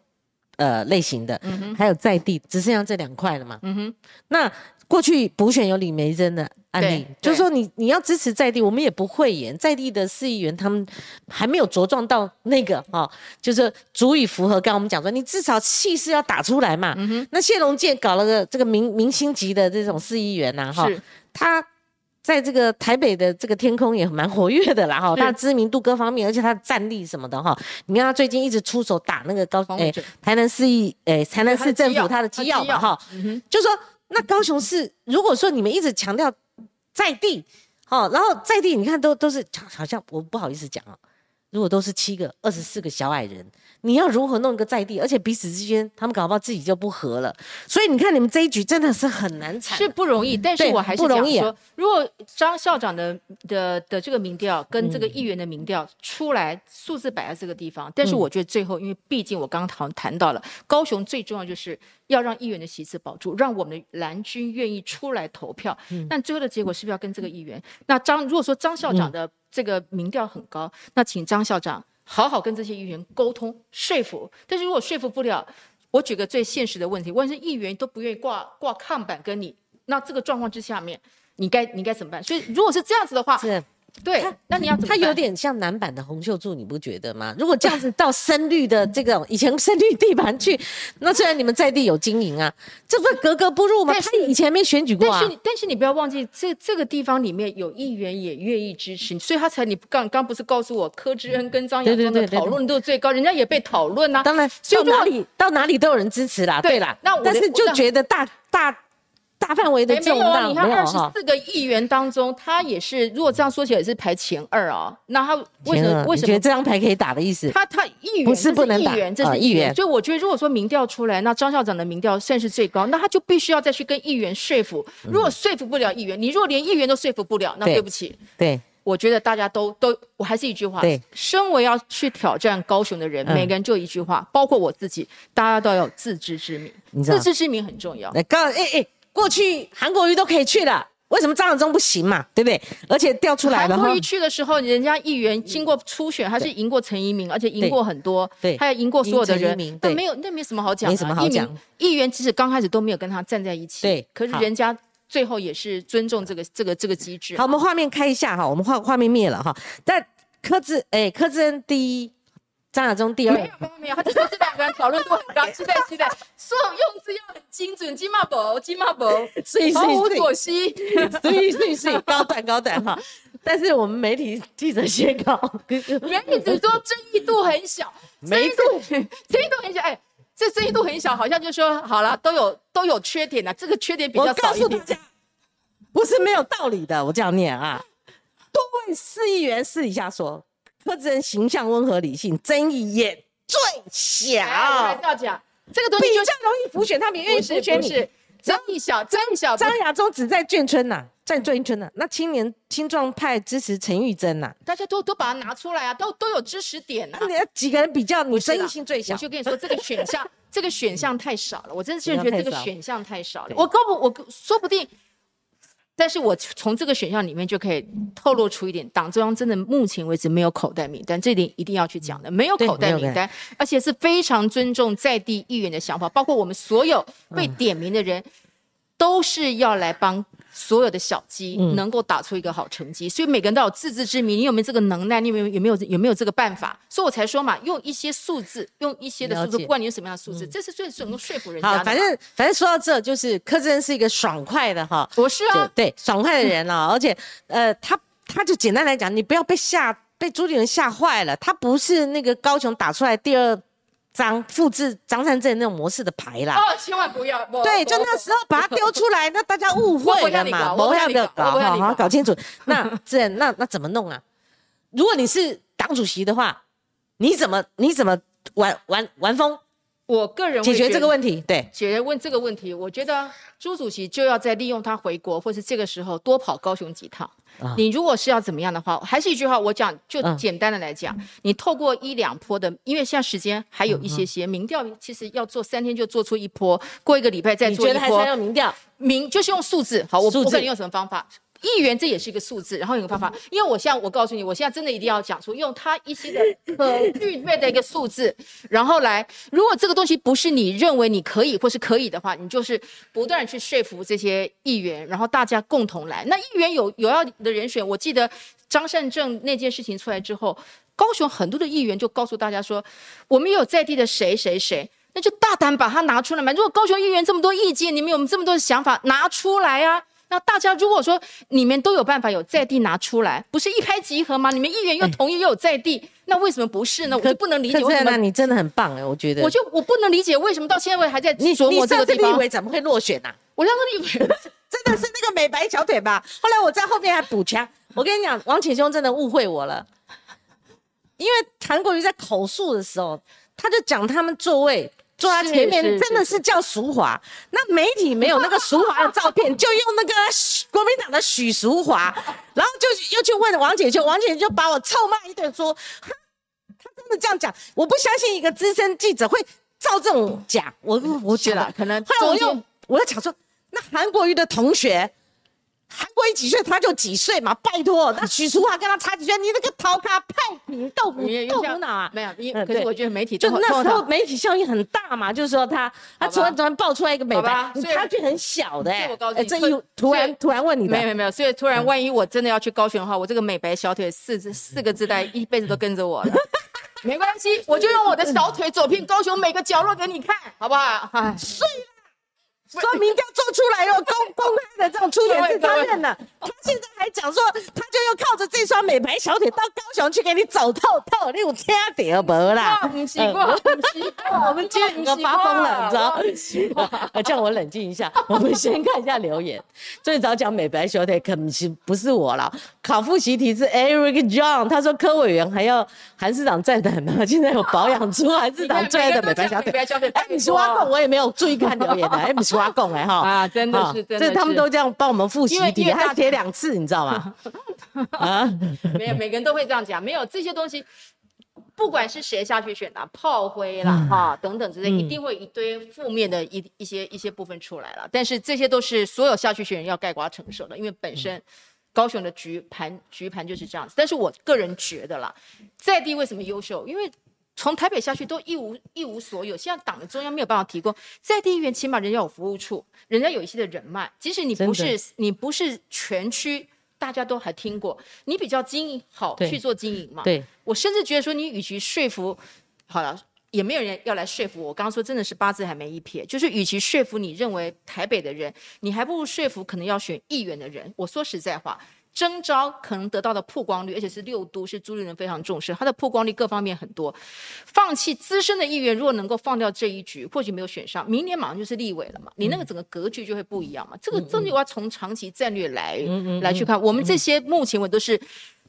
呃类型的，还有在地，只剩下这两块了嘛？嗯哼，那。过去补选有李梅珍的案例，就是说你你要支持在地，我们也不会演在地的市议员，他们还没有茁壮到那个哈，就是足以符合刚我们讲说，你至少气势要打出来嘛。那谢龙介搞了个这个明明星级的这种市议员呐，哈，他在这个台北的这个天空也蛮活跃的啦，哈，他知名度各方面，而且他的战力什么的哈，你看他最近一直出手打那个高诶台南市议诶台南市政府他的机要嘛哈，就说。那高雄市，如果说你们一直强调在地，好，然后在地，你看都都是好像我不好意思讲啊，如果都是七个、二十四个小矮人。你要如何弄一个在地，而且彼此之间他们搞不好自己就不和了，所以你看你们这一局真的是很难产，是不容易。但是我还是讲说，如果张校长的的的这个民调跟这个议员的民调出来，数字摆在这个地方，但是我觉得最后，因为毕竟我刚刚谈谈到了高雄最重要就是要让议员的席次保住，让我们的蓝军愿意出来投票。但最后的结果是不是要跟这个议员？那张如果说张校长的这个民调很高，那请张校长。好好跟这些议员沟通说服，但是如果说服不了，我举个最现实的问题，问是议员都不愿意挂挂看板跟你，那这个状况之下面，你该你该怎么办？所以如果是这样子的话。对，那你要他有点像男版的洪秀柱，你不觉得吗？如果这样子到深绿的这个以前深绿地盘去，那虽然你们在地有经营啊，这不是格格不入吗？他以前没选举过啊。但是但是你不要忘记，这这个地方里面有议员也愿意支持，所以他才你刚刚不是告诉我柯志恩跟张亚中的讨论度最高，人家也被讨论啊。当然，到哪里到哪里都有人支持啦。对啦，那但是就觉得大大。大范围的震荡，你看二十四个议员当中，他也是，如果这样说起来也是排前二啊。那他为什么？为什么觉得这张牌可以打的意思？他他议员不是不能打，这是议员。所以我觉得，如果说民调出来，那张校长的民调算是最高，那他就必须要再去跟议员说服。如果说服不了议员，你如果连议员都说服不了，那对不起。对，我觉得大家都都，我还是一句话，对，身为要去挑战高雄的人，每个人就一句话，包括我自己，大家都要有自知之明。自知之明很重要。来，刚哎哎。过去韩国瑜都可以去了，为什么张亚中不行嘛？对不对？而且调出来了。韩国瑜去的时候，人家议员经过初选，还是赢过陈一鸣，而且赢过很多，对，还有赢过所有的人。那没有，那没什么好讲。没什么好讲。议员即使刚开始都没有跟他站在一起，对，可是人家最后也是尊重这个这个这个机制。好，我们画面开一下哈，我们画画面灭了哈。但柯志哎，柯志恩第一。张亚中第二，没有没有没有，他只是这两个人讨论度很高，期待期待，说用字要很精准，金马博金马博，毫无妥协，所以所以所以高端高端哈。但是我们媒体记者写稿，媒体只说争议度很小，没度争议度很小，哎。这争议度很小，好像就说好了，都有都有缺点的，这个缺点比较少一点。不是没有道理的，我这样念啊。多位市议员私底下说，柯志恩形象温和理性，争议也最小。还是要讲这个东西，比较容易浮选，他们愿意浮选你。争议小，争议小。张亚中只在眷村呐，在眷村呐。那青年青壮派支持陈玉珍呐，大家都都把它拿出来啊，都都有支持点呐。你几个人比较，你争议性最小。我就跟你说，这个选项，这个选项太少了。我真的是觉得这个选项太少了。我告不，我说不定。但是我从这个选项里面就可以透露出一点，党中央真的目前为止没有口袋名单，这点一定要去讲的，没有口袋名单，而且是非常尊重在地议员的想法，包括我们所有被点名的人，都是要来帮。所有的小鸡能够打出一个好成绩，所以每个人都有自知之明。你有没有这个能耐？你有没有有没有有没有这个办法？所以我才说嘛，用一些数字，用一些的数字，不管你用什么样的数字，这是最能够说服人家的。好，反正反正说到这，就是柯震是一个爽快的哈，我是啊，对，爽快的人啊，而且呃，他他就简单来讲，你不要被吓被朱立伦吓坏了，他不是那个高雄打出来第二。张复制张善政那种模式的牌啦，哦，千万不要，对，就那时候把它丢出来，那大家误会了嘛，不要的搞，好好搞清楚。那 这那那怎么弄啊？如果你是党主席的话，你怎么你怎么玩玩玩疯？我个人解决这个问题，对，解决问这个问题，我觉得朱主席就要在利用他回国，或是这个时候多跑高雄几趟。你如果是要怎么样的话，还是一句话，我讲就简单的来讲，你透过一两波的，因为现在时间还有一些些，民调其实要做三天就做出一波，过一个礼拜再做一波。你觉得还是要民调？民就是用数字，好，我不管你用什么方法。议员这也是一个数字，然后有个方法，因为我现在我告诉你，我现在真的一定要讲出用他一些的可具备的一个数字，然后来，如果这个东西不是你认为你可以或是可以的话，你就是不断去说服这些议员，然后大家共同来。那议员有有要的人选，我记得张善政那件事情出来之后，高雄很多的议员就告诉大家说，我们有在地的谁谁谁，那就大胆把它拿出来嘛。如果高雄议员这么多意见，你们有这么多的想法，拿出来啊。那大家如果说你们都有办法有在地拿出来，不是一拍即合吗？你们议员又同意又有在地，那为什么不是呢？我就不能理解为什么你真的很棒哎，我觉得我就我不能理解为什么到现在还在琢磨这个地方。立委怎么会落选呢？我上次立委真的是那个美白小腿吧？后来我在后面还补枪。我跟你讲，王启兄真的误会我了，因为韩国瑜在口述的时候，他就讲他们座位。坐他前面真的是叫淑华，那媒体没有那个淑华的照片，就用那个国民党的许淑华，然后就又去问王姐，就王姐就把我臭骂一顿，说他真的这样讲，我不相信一个资深记者会照这种讲，我我觉得可能。后来我又我又讲说，那韩国瑜的同学。韩国瑜几岁他就几岁嘛，拜托，那许淑华跟他差几岁？你那个桃卡派皮豆腐豆腐脑啊？没有，因可是我觉得媒体就那时候媒体效应很大嘛，就是说他他突然突然爆出来一个美白，差距很小的哎，这一突然突然问你，没有没有没有，所以突然万一我真的要去高雄的话，我这个美白小腿四字四个字带一辈子都跟着我了，没关系，我就用我的小腿走遍高雄每个角落给你看，好不好？哎，睡了。说明调做出来了，公公开的这种出选是他认了。他现在还讲说，他就要靠着这双美白小腿到高雄去给你走透透，你有听到没啦？我们今天我发疯了，你知道？呃，叫我冷静一下。我们先看一下留言。最早讲美白小腿，可能是不是我了？考复习题是 Eric John，他说科委员还要韩市长在等呢。现在有保养出韩市长最爱的美白小腿。哎，你说阿贡，我也没有注意看留言的。哎，你说。阿贡哎哈啊，真的是，真的这他们都这样帮我们复习题，还写两次，你知道吗？啊，没有，每个人都会这样讲，没有这些东西，不管是谁下去选的，炮灰啦哈等等之类，一定会一堆负面的一一些一些部分出来了。但是这些都是所有下去选人要盖瓜承受的，因为本身高雄的局盘局盘就是这样子。但是我个人觉得啦，在地为什么优秀？因为从台北下去都一无一无所有，现在党的中央没有办法提供在地议员，起码人家有服务处，人家有一些的人脉。即使你不是你不是全区，大家都还听过，你比较经营好去做经营嘛。对，我甚至觉得说，你与其说服，好了，也没有人要来说服我。刚刚说真的是八字还没一撇，就是与其说服你认为台北的人，你还不如说服可能要选议员的人。我说实在话。征召可能得到的曝光率，而且是六都是朱立伦非常重视，他的曝光率各方面很多。放弃资深的议员，如果能够放掉这一局，或许没有选上，明年马上就是立委了嘛，你那个整个格局就会不一样嘛。这个真的要从长期战略来来去看，我们这些目前我都是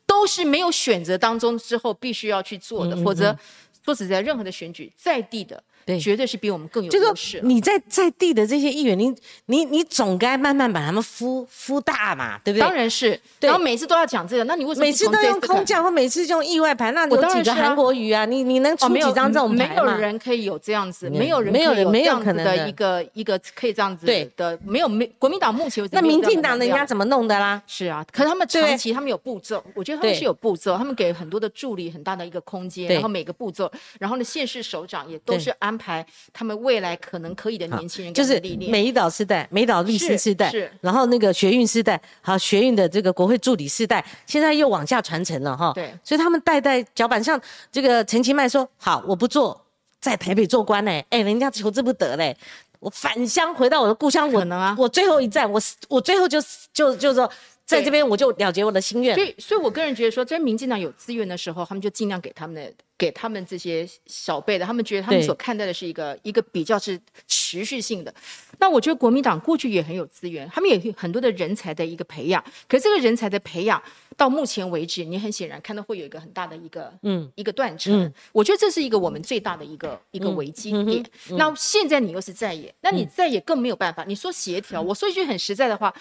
都是没有选择当中之后必须要去做的，否则说实在，任何的选举在地的。对，绝对是比我们更有优势。你在在地的这些议员，你你你总该慢慢把他们孵孵大嘛，对不对？当然是。然后每次都要讲这个，那你为什么每次都用空降或每次用意外牌？那有几个韩国瑜啊？你你能出几张这种牌吗？没有人可以有这样子，没有人没有人没有可能的一个一个可以这样子的，没有没国民党目前为止。那民进党人家怎么弄的啦？是啊，可是他们长期他们有步骤，我觉得他们是有步骤，他们给很多的助理很大的一个空间，然后每个步骤，然后呢县市首长也都是安排他们。未来可能可以的年轻人，就是美岛世代、美岛律师世代，然后那个学运世代，好学运的这个国会助理世代，现在又往下传承了哈。对，所以他们代代脚板上，这个陈其迈说：“好，我不做，在台北做官呢。”哎，人家求之不得嘞，我返乡回到我的故乡，我能啊，我最后一站，我我最后就就就说。在这边我就了结我的心愿。所以，所以我个人觉得说，在民进党有资源的时候，他们就尽量给他们的，给他们这些小辈的，他们觉得他们所看待的是一个一个比较是持续性的。那我觉得国民党过去也很有资源，他们也有很多的人才的一个培养。可是这个人才的培养到目前为止，你很显然看到会有一个很大的一个嗯一个断层。我觉得这是一个我们最大的一个一个危机点。那现在你又是在野，那你在野更没有办法。你说协调，我说一句很实在的话。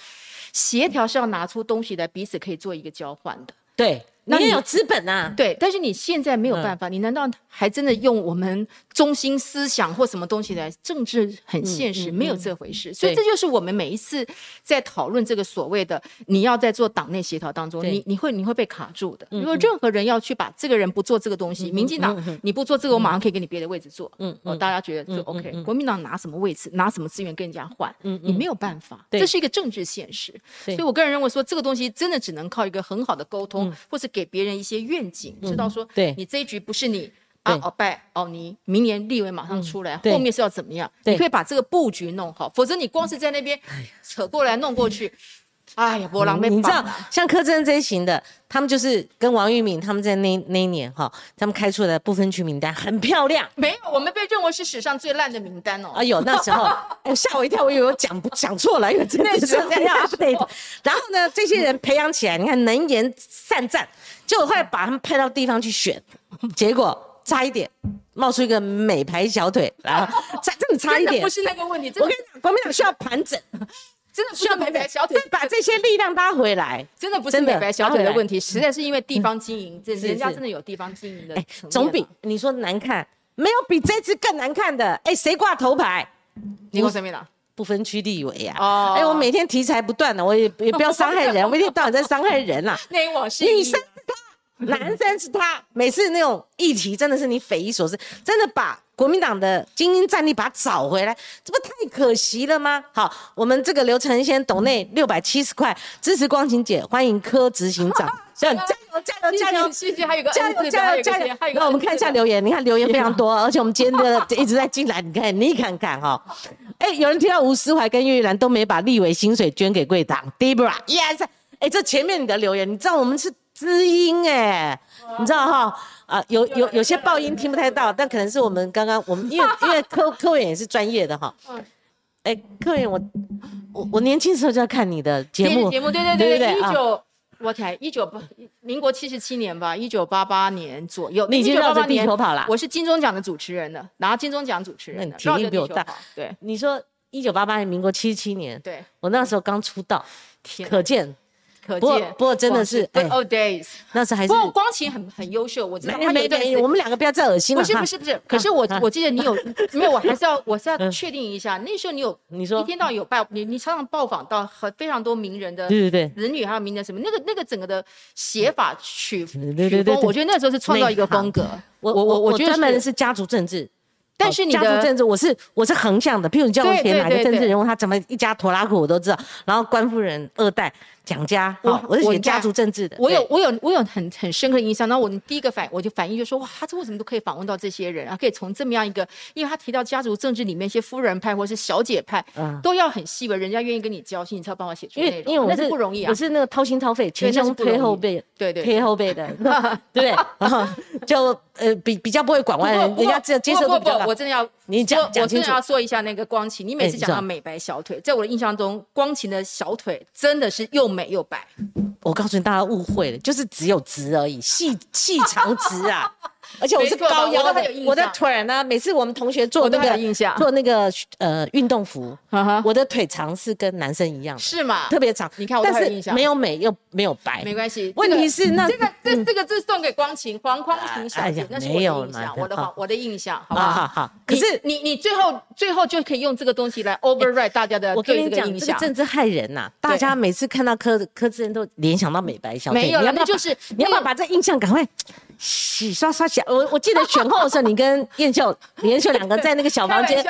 协调是要拿出东西来，彼此可以做一个交换的。对。你也有资本啊，对，但是你现在没有办法，你难道还真的用我们中心思想或什么东西来政治？很现实，没有这回事。所以这就是我们每一次在讨论这个所谓的你要在做党内协调当中，你你会你会被卡住的。如果任何人要去把这个人不做这个东西，民进党你不做这个，我马上可以给你别的位置做。嗯，哦，大家觉得就 OK。国民党拿什么位置，拿什么资源跟人家换？嗯，你没有办法，这是一个政治现实。所以我个人认为说，这个东西真的只能靠一个很好的沟通，或是。给别人一些愿景，知道说，对。你这一局不是你啊，鳌拜哦，你明年立委马上出来，后面是要怎么样？你可以把这个布局弄好，否则你光是在那边扯过来弄过去，哎呀，波浪被你知道，像柯震这一型的，他们就是跟王玉敏他们在那那一年哈，他们开出的不分区名单很漂亮。没有，我们被认为是史上最烂的名单哦。哎呦，那时候 哎吓我一跳，我以为我讲讲错了，因为真的是这样。然后呢，这些人培养起来，你看能言善战。就后来把他们派到地方去选，结果差一点冒出一个美牌小腿，然后差真的差一点，不是那个问题。我跟你讲，国民党需要盘整，真的需要美白小腿，把这些力量拉回来。真的不是美白小腿的问题，实在是因为地方经营，这人家真的有地方经营的。总比你说难看，没有比这次更难看的。哎，谁挂头牌？你我什么了？不分区立委呀！哦，哎，我每天题材不断的，我也也不要伤害人，我一天到晚在伤害人啦。那我是，女生是他，男生是他，每次那种议题真的是你匪夷所思，真的把国民党的精英战力把它找回来，这不太可惜了吗？好，我们这个刘承先董内六百七十块支持光晴姐，欢迎柯执行长。加油加油加油！谢谢，还有个加油加油加油！那我们看一下留言，你看留言非常多，而且我们今天的一直在进来，你看你看看哈。哎，有人提到吴思怀跟岳玉兰都没把立委薪水捐给贵党，Debra，Yes，哎，这前面你的留言，你知道我们是知音哎，你知道哈？啊，有有有些爆音听不太到，但可能是我们刚刚我们 因为因为科科员也是专业的哈。哎，科员我我我年轻时候就要看你的节目，节目对对对对，一九。我才一九八，民国七十七年吧，一九八八年左右。你已经绕着地球跑了。我是金钟奖的主持人了，拿金钟奖主持人，体力比我大。对，你说一九八八年，民国七十七年，对我那时候刚出道，可见。可见，不过真的是 days，那是还是。不过光晴很很优秀，我知道他没对，我们两个不要再恶心了。不是不是不是，可是我我记得你有，没有？我还是要我是要确定一下，那时候你有，你说一天到晚有拜你你常常拜访到很非常多名人的对对对子女还有名人什么，那个那个整个的写法曲曲风，我觉得那时候是创造一个风格。我我我我专门是家族政治。但是你家族政治，我是我是横向的，譬如你叫我填哪个政治人物，他怎么一家拖拉苦我都知道。然后官夫人二代，蒋家，我好我是写家族政治的，我有我有我有很很深刻的印象，然后我第一个反我就反应就说哇，他这为什么都可以访问到这些人啊？可以从这么样一个，因为他提到家族政治里面一些夫人派或是小姐派，嗯。都要很细微，人家愿意跟你交心，你才有办法写出因内容，那为因为我是不容易啊。我。是那个掏心掏肺，前胸那是不容易。推后背，对对。贴后背的，对，然 后 就呃比比较不会拐弯人，人家只有接受度比较高不过不我。真的要你讲说我真的讲清楚要说一下那个光晴，你每次讲到美白小腿，在我的印象中，光晴的小腿真的是又美又白。我告诉你，大家误会了，就是只有直而已，细细长直啊。而且我是高腰的。我的腿儿呢，每次我们同学做那个印象。做那个呃运动服，我的腿长是跟男生一样，是吗？特别长。你看我但是没有美又没有白，没关系。问题是那这个这这个字送给光晴黄光晴小姐那是我没有的印象，我的好。我的印象，好不好？好？可是你你最后最后就可以用这个东西来 override 大家的对我跟你讲，这个政治害人呐、大家每次看到柯柯志恩都联想到美白小姐，没有那就是你要不要把这印象赶快洗刷刷洗？我我记得选后的时候，你跟燕秀、李燕秀两个在那个小房间。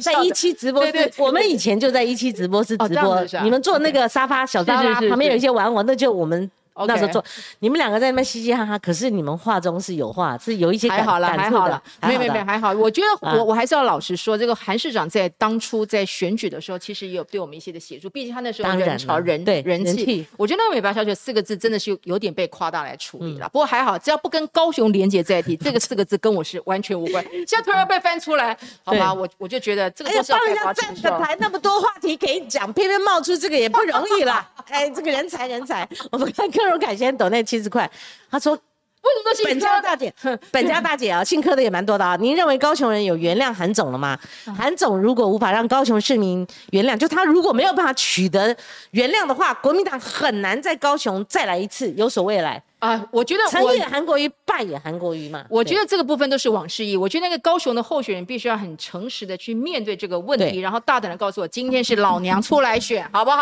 在一期直播室，我们以前就在一期直播室直播。你们坐那个沙发小沙发，旁边有一些玩偶，那就我们那时候做。你们两个在那边嘻嘻哈哈，可是你们话中是有话，是有一些感还好了，还好了，没有没有没有，还好。我觉得啊我我还是要老实说，这个韩市长在当初在选举的时候，其实也有对我们一些的协助，毕竟他那时候人潮人对人气。我觉得那个美白小姐四个字真的是有有点被夸大来处理嗯了，不过还好，只要不跟高雄连结在一起，这个 四个字跟我是完全无关。现在突然被翻出来，好吧，我我就觉得这个哎呀都，是要帮人家站个承受。台那么多话题可以讲，偏偏冒出这个也不容易啦。哎，这个人才人才，我们看柯荣凯先抖那七十块，他说为什么都是本家大姐，本家大姐啊，姓柯的也蛮多的啊。您认为高雄人有原谅韩总了吗？韩总如果无法让高雄市民原谅，就他如果没有办法取得原谅的话，国民党很难在高雄再来一次有所未来。啊？我觉得我成也韩国瑜，败也韩国瑜嘛。我觉得这个部分都是往事意。我觉得那个高雄的候选人必须要很诚实的去面对这个问题，然后大胆的告诉我，今天是老娘出来选，好不好？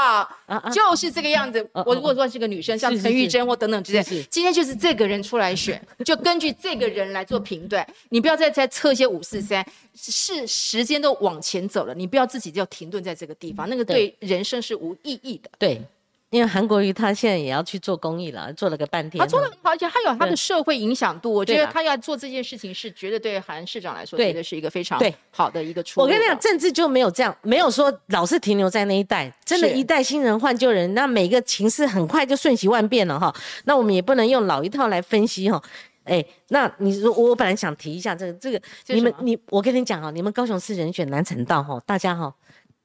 啊啊就是这个样子。嗯我如果说是个女生，像陈玉珍或等等之类是是，今天就是这个人出来选，就根据这个人来做评断。你不要再再测一些五四三，是时间都往前走了，你不要自己就停顿在这个地方，那个对人生是无意义的。对，因为韩国瑜他现在也要去做公益了，做了个半天。他做的很好，而且他有他的社会影响度。我觉得他要做这件事情，是绝对对韩市长来说，绝对是一个非常对好的一个出路。我跟你讲，政治就没有这样，没有说老是停留在那一代，真的，一代新人换旧人，那每个情势很快就瞬息万变了哈。那我们也不能用老一套来分析哈。哎，那你说我本来想提一下这个这个，你们你我跟你讲哦，你们高雄市人选难成道哈，大家哈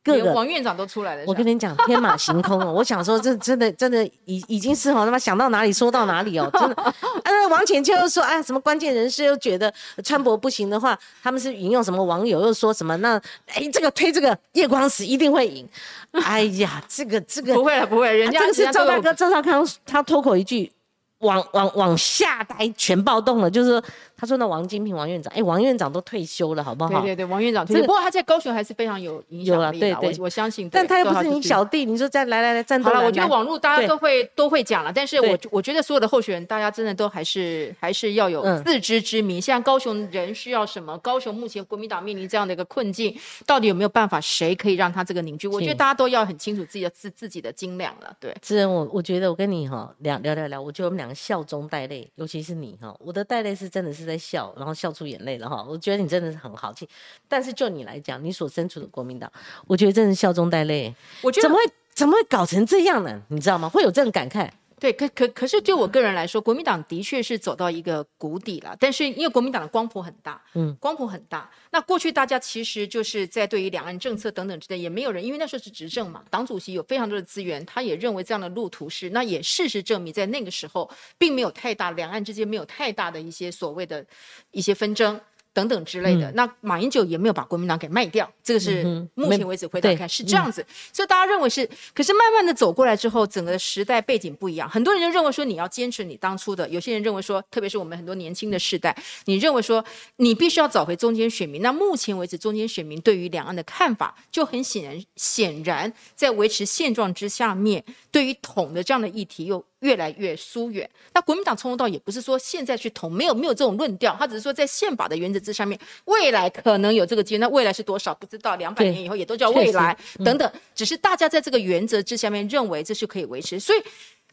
各个连王院长都出来了，我跟你讲，天马行空哦！我想说，这真的真的已已经是哦，他妈想到哪里说到哪里哦，真的。啊，那王浅秋又说，哎，什么关键人士又觉得川博不行的话，他们是引用什么网友又说什么？那哎，这个推这个夜光石一定会赢。哎呀，这个这个不会了，不会，人家、啊这个是赵大哥赵少康他脱口一句。往往往下呆，全暴动了。就是说，他说那王金平王院长，哎，王院长都退休了，好不好？对对对，王院长推这个，不过他在高雄还是非常有影响力有啊对啦对我我相信。但他又不是你。小弟，你说再来来来战斗好了，我觉得网络大家都会都会讲了，但是我我觉得所有的候选人，大家真的都还是还是要有嗯自知之明。现在高雄人需要什么？高雄目前国民党面临这样的一个困境，到底有没有办法？谁可以让他这个凝聚？我觉得大家都要很清楚自己的自自己的斤两了。对，志恩，我我觉得我跟你哈聊聊聊聊，我觉得我们两个笑中带泪，尤其是你哈，我的带泪是真的是在笑，然后笑出眼泪了哈。我觉得你真的是很好气，但是就你来讲，你所身处的国民党，我觉得真的是笑中带泪，我觉得怎么会怎么会搞成这样呢？你知道吗？会有这种感慨。对，可可可是对我个人来说，国民党的确是走到一个谷底了。但是因为国民党的光谱很大，嗯嗯，光谱很大。那过去大家其实就是在对于两岸政策等等之类，也没有人，因为那时候是执政嘛，党主席有非常多的资源，他也认为这样的路途是，那也事实证明，在那个时候并没有太大，两岸之间没有太大的一些所谓的一些纷争。等等之类的，那马英九也没有把国民党给卖掉，这个是目前为止回头对看是这样子，所以大家认为是，可是慢慢的走过来之后，整个时代背景不一样，很多人就认为说你要坚持你当初的，有些人认为说，特别是我们很多年轻的世代，你认为说你必须要找回中间选民。那目前为止，中间选民对于两岸的看法就很显然，显然在维持现状之下面，对于统的这样的议题又越来越疏远。那国民党从头到也不是说现在去统，没有没有这种论调，他只是说在宪法的原则之上面，未来可能有这个机会。那未来是多少不知道，两百年以后也都叫未来等等。只是大家在这个原则之下面认为这是可以维持，所以。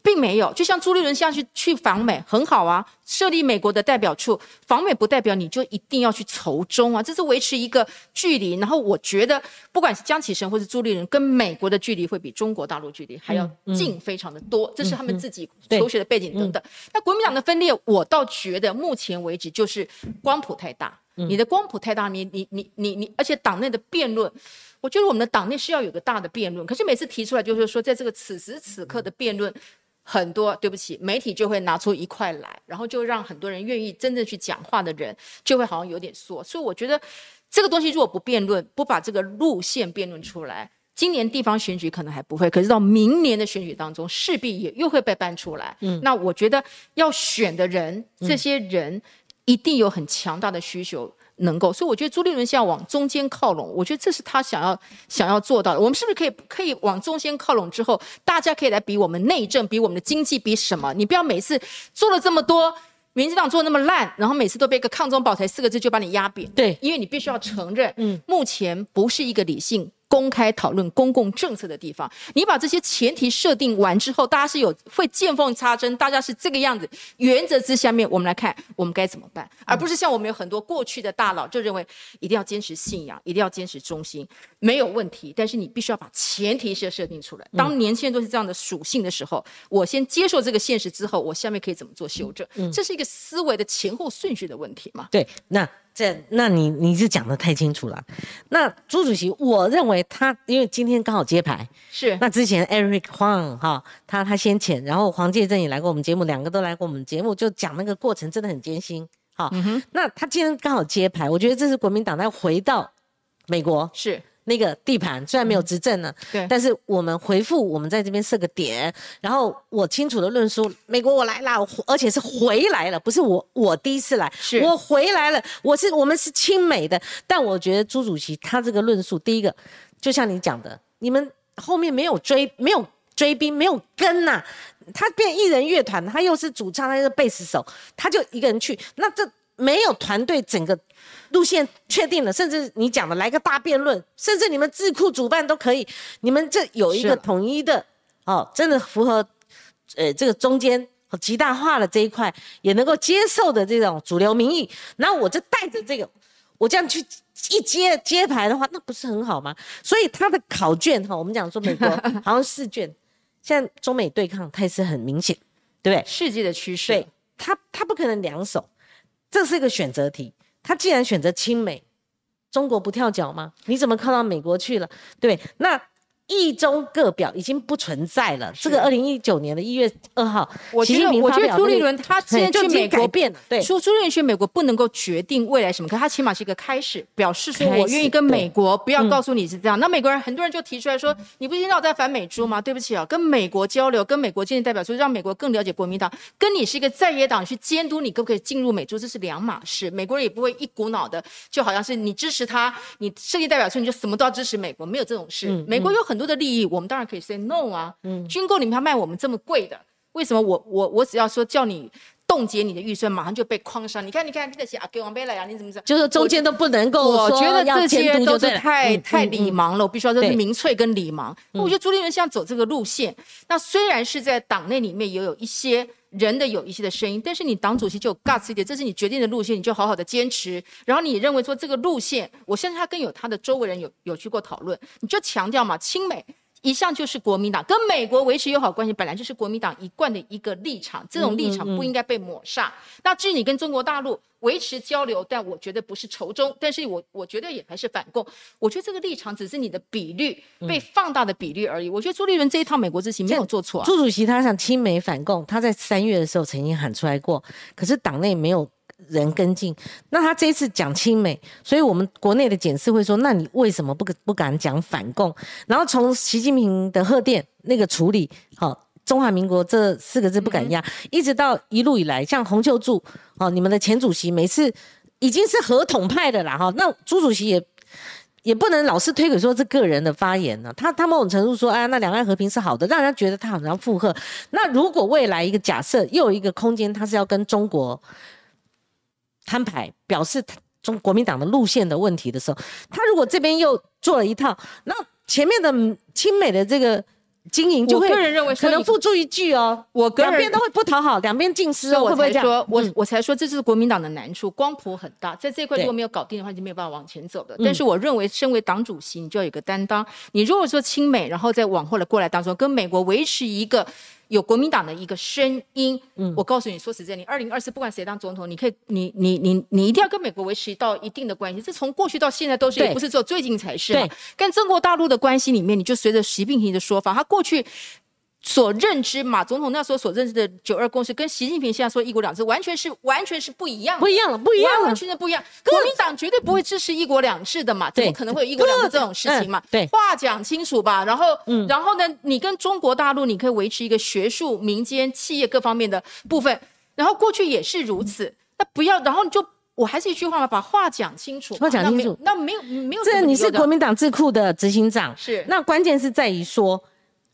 并没有，就像朱立伦下去去访美很好啊，设立美国的代表处，访美不代表你就一定要去仇中啊，这是维持一个距离。然后我觉得，不管是江启臣或是朱立伦，跟美国的距离会比中国大陆距离还要近非常的多，这是他们自己求学的背景等等。那国民党的分裂，我倒觉得目前为止就是光谱太大，你的光谱太大，你你你你你，而且党内的辩论，我觉得我们的党内是要有个大的辩论，可是每次提出来就是说，在这个此时此刻的辩论。很多对不起，媒体就会拿出一块来，然后就让很多人愿意真正去讲话的人，就会好像有点缩。所以我觉得这个东西如果不辩论，不把这个路线辩论出来，今年地方选举可能还不会，可是到明年的选举当中，势必也又会被搬出来。嗯，那我觉得要选的人，这些人一定有很强大的需求。能够，所以我觉得朱立伦是要往中间靠拢，我觉得这是他想要想要做到的。我们是不是可以可以往中间靠拢之后，大家可以来比我们内政，比我们的经济，比什么？你不要每次做了这么多，民进党做那么烂，然后每次都被一个“抗中保台”四个字就把你压扁。对，因为你必须要承认，嗯，目前不是一个理性。公开讨论公共政策的地方，你把这些前提设定完之后，大家是有会见缝插针，大家是这个样子。原则之下面，我们来看我们该怎么办，而不是像我们有很多过去的大佬就认为一定要坚持信仰，一定要坚持中心，没有问题。但是你必须要把前提设设定出来。当年轻人都是这样的属性的时候，我先接受这个现实之后，我下面可以怎么做修正？这是一个思维的前后顺序的问题嘛？对，那。这，那你你是讲的太清楚了。那朱主席，我认为他因为今天刚好揭牌，是那之前 Eric Huang 哈，他他先前，然后黄介正也来过我们节目，两个都来过我们节目，就讲那个过程真的很艰辛。好，那他今天刚好揭牌，我觉得这是国民党在回到美国是。那个地盘虽然没有执政呢，对，但是我们回复，我们在这边设个点，然后我清楚的论述，美国我来啦，而且是回来了，不是我我第一次来，是。我回来了，我是我们是亲美的，但我觉得朱主席他这个论述，第一个就像你讲的，你们后面没有追，没有追兵，没有跟呐，他变艺人乐团，他又是主唱，他又是贝斯手，他就一个人去，那这没有团队整个。路线确定了，甚至你讲的来个大辩论，甚至你们智库主办都可以。你们这有一个统一的哦，真的符合呃这个中间极大化的这一块，也能够接受的这种主流民意。然后我就带着这个，我这样去一接接牌的话，那不是很好吗？所以他的考卷哈，我们讲说美国 好像试卷，现在中美对抗态势很明显，对不对？世界的趋势，对，他他不可能两手，这是一个选择题。他既然选择亲美，中国不跳脚吗？你怎么靠到美国去了？对，那。一中各表已经不存在了。这个二零一九年的一月二号，我觉得，我觉得朱立伦他现在去美国变了。对，朱朱立伦去美国不能够决定未来什么，可他起码是一个开始，表示说我愿意跟美国，不要告诉你是这样。那美国人很多人就提出来说，你不是道我在反美猪吗？对不起啊，跟美国交流，跟美国建立代表处，让美国更了解国民党。跟你是一个在野党去监督你可不可以进入美猪，这是两码事。美国人也不会一股脑的，就好像是你支持他，你设立代表处，你就什么都要支持美国，没有这种事。美国有很多的利益，我们当然可以 say no 啊。嗯，军购你们要卖我们这么贵的，为什么我我我只要说叫你冻结你的预算，马上就被框上？你看你看，这些啊，给王贝莱啊，你怎么知道？就是中间都不能够。我觉得这些都是太太礼盲了，我必须要说是民粹跟礼盲。我觉得朱立伦像走这个路线，那虽然是在党内里面也有一些。人的有一些的声音，但是你党主席就 guts 一点，这是你决定的路线，你就好好的坚持。然后你认为说这个路线，我相信他更有他的周围人有有去过讨论，你就强调嘛，亲美。一向就是国民党跟美国维持友好关系，本来就是国民党一贯的一个立场，这种立场不应该被抹煞。那至于你跟中国大陆维持交流，但我觉得不是仇中，但是我我觉得也还是反共。我觉得这个立场只是你的比率被放大的比率而已。我觉得朱立伦这一套美国之行没有做错。朱主席他想亲美反共，他在三月的时候曾经喊出来过，可是党内没有。人跟进，那他这一次讲亲美，所以我们国内的检视会说，那你为什么不不敢讲反共？然后从习近平的贺电那个处理，好，中华民国这四个字不敢压，一直到一路以来，像洪秀柱，哦，你们的前主席每次已经是合统派的啦，哈，那朱主席也也不能老是推给说这个人的发言呢、他他某种程度说，哎，那两岸和平是好的，让人家觉得他好像附和。那如果未来一个假设又有一个空间，他是要跟中国摊牌，表示中国民党的路线的问题的时候，他如果这边又做了一套，那前面的亲美的这个经营就会我个人认为可能付诸一炬哦，我个人两边都会不讨好，两边尽失哦，我会不会这样？才说，我嗯我才说这就是国民党的难处，光谱很大，在这一块如果没有搞定的话，就没有办法往前走的。嗯但是我认为，身为党主席，你就要有个担当。你如果说亲美，然后再往后的过来当中，跟美国维持一个。有国民党的一个声音，嗯。我告诉你，说实在，你二零二四不管谁当总统，你可以，你你你你一定要跟美国维持到一定的关系，这从过去到现在都是，也不是只有最近才是。跟中国大陆的关系里面，你就随着习近平的说法，他过去所认知，马总统那时候所认知的九二共识，跟习近平现在说一国两制，完全是完全是不一样的不一样了，不一样了完完。全全不一样。国民党绝对不会支持一国两制的嘛，怎么可能会有一国两制这种事情嘛？嗯对话讲清楚吧。然后，嗯然后呢，你跟中国大陆，你可以维持一个学术、民间、企业各方面的部分，然后过去也是如此。那不要，然后你就。我还是一句话嘛，把话讲清楚嘛。话讲清楚那没有，那没有，没有这你是国民党智库的执行长，是那关键是在于说，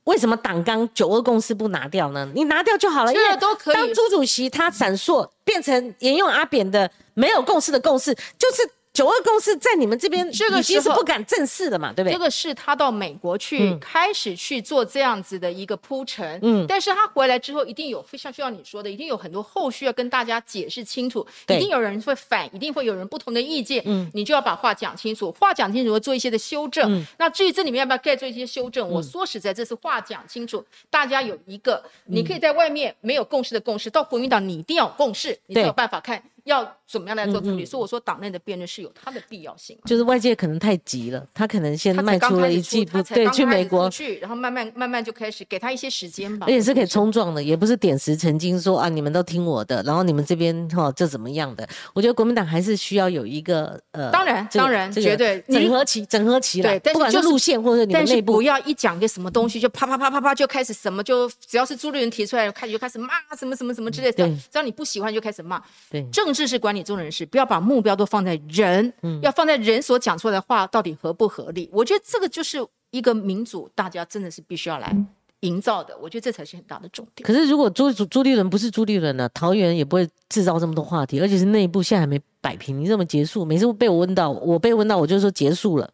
为什么党纲九二共识不拿掉呢？你拿掉就好了，因这为都可以当朱主席他闪烁变成沿用阿扁的没有共识的共识，就是九二共识在你们这边这个已经是时候不敢正视的嘛，对不对？这个是他到美国去、嗯。开始去做这样子的一个铺陈，嗯。但是他回来之后一定有非常需要你说的，一定有很多后续要跟大家解释清楚，对。一定有人会反，一定会有人不同的意见，嗯。你就要把话讲清楚，话讲清楚，做一些的修正。嗯。那至于这里面要不要该做一些修正，我说实在，这是话讲清楚，大家有一个，你可以在外面没有共识的共识，到国民党你一定要有共识，你才有办法看要怎么样来做处理。嗯嗯所以我说党内的辩论是有它的必要性。就是外界可能太急了，他可能先迈出了一季步，对，去美国去，然后慢慢慢慢就开始给他一些时间吧。而且是可以冲撞的，也不是点石成金说啊，你们都听我的，然后你们这边哈这怎么样的？我觉得国民党还是需要有一个呃，当然这个当然这个绝对整合起整合起来，对不管是路线或者你们但是内部不要一讲个什么东西就啪啪啪啪啪就开始什么就只要是朱立伦提出来，开始就开始骂什么什么什么之类的，只要你不喜欢就开始骂。对政治是管理中人士，不要把目标都放在人，嗯要放在人所讲出来的话到底合不合理。我觉得这个就是一个民主，大家真的是必须要来营造的。我觉得这才是很大的重点。可是如果朱朱朱立伦不是朱立伦呢，桃园也不会制造这么多话题，而且是内部现在还没摆平，你怎么结束？每次被我问到，我被问到，我就说结束了。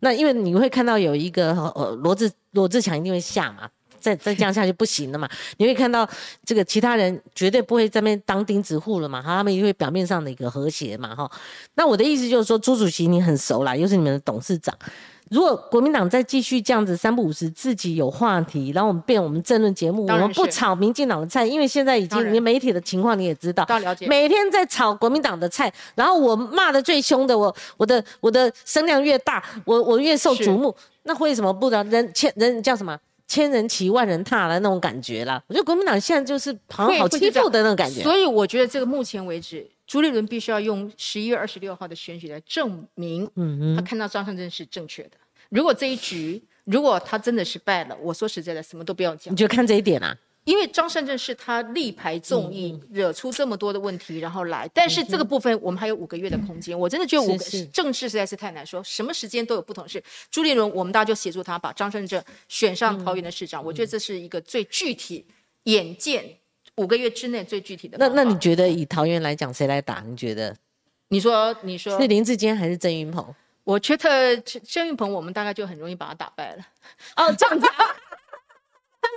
那因为你会看到有一个呃罗志罗志强一定会下嘛，再再这样下去不行了嘛。你会看到这个其他人绝对不会在那边当钉子户了嘛，他们因为表面上的一个和谐嘛哈。那我的意思就是说，朱主席你很熟啦，又是你们的董事长。如果国民党再继续这样子三不五时自己有话题，然后我们变我们政论节目，我们不炒民进党的菜，因为现在已经连媒体的情况你也知道，了解每天在炒国民党的菜，然后我骂的最凶的，我我的我的声量越大，我我越受瞩目，那为什么不呢？人千人叫什么？千人骑万人踏的那种感觉啦。我觉得国民党现在就是好像好欺负的那种感觉。所以我觉得这个目前为止，朱立伦必须要用十一月二十六号的选举来证明，嗯他看到张善政是正确的。如果这一局，如果他真的是败了，我说实在的，什么都不要讲你，就看这一点啊。因为张善政是他力排众嗯议，惹出这么多的问题，然后来。但是这个部分我们还有五个月的空间，我真的觉得五个政治实在是太难说，什么时间都有不同的事。朱立伦，我们大家就协助他把张善政选上桃园的市嗯长，我觉得这是一个最具体、眼见五个月之内最具体的那。那你觉得以桃园来讲，谁来打？你觉得你说，你说是，林志坚还是郑云鹏？我觉得郑郑云鹏，我们大概就很容易把他打败了。哦，这样子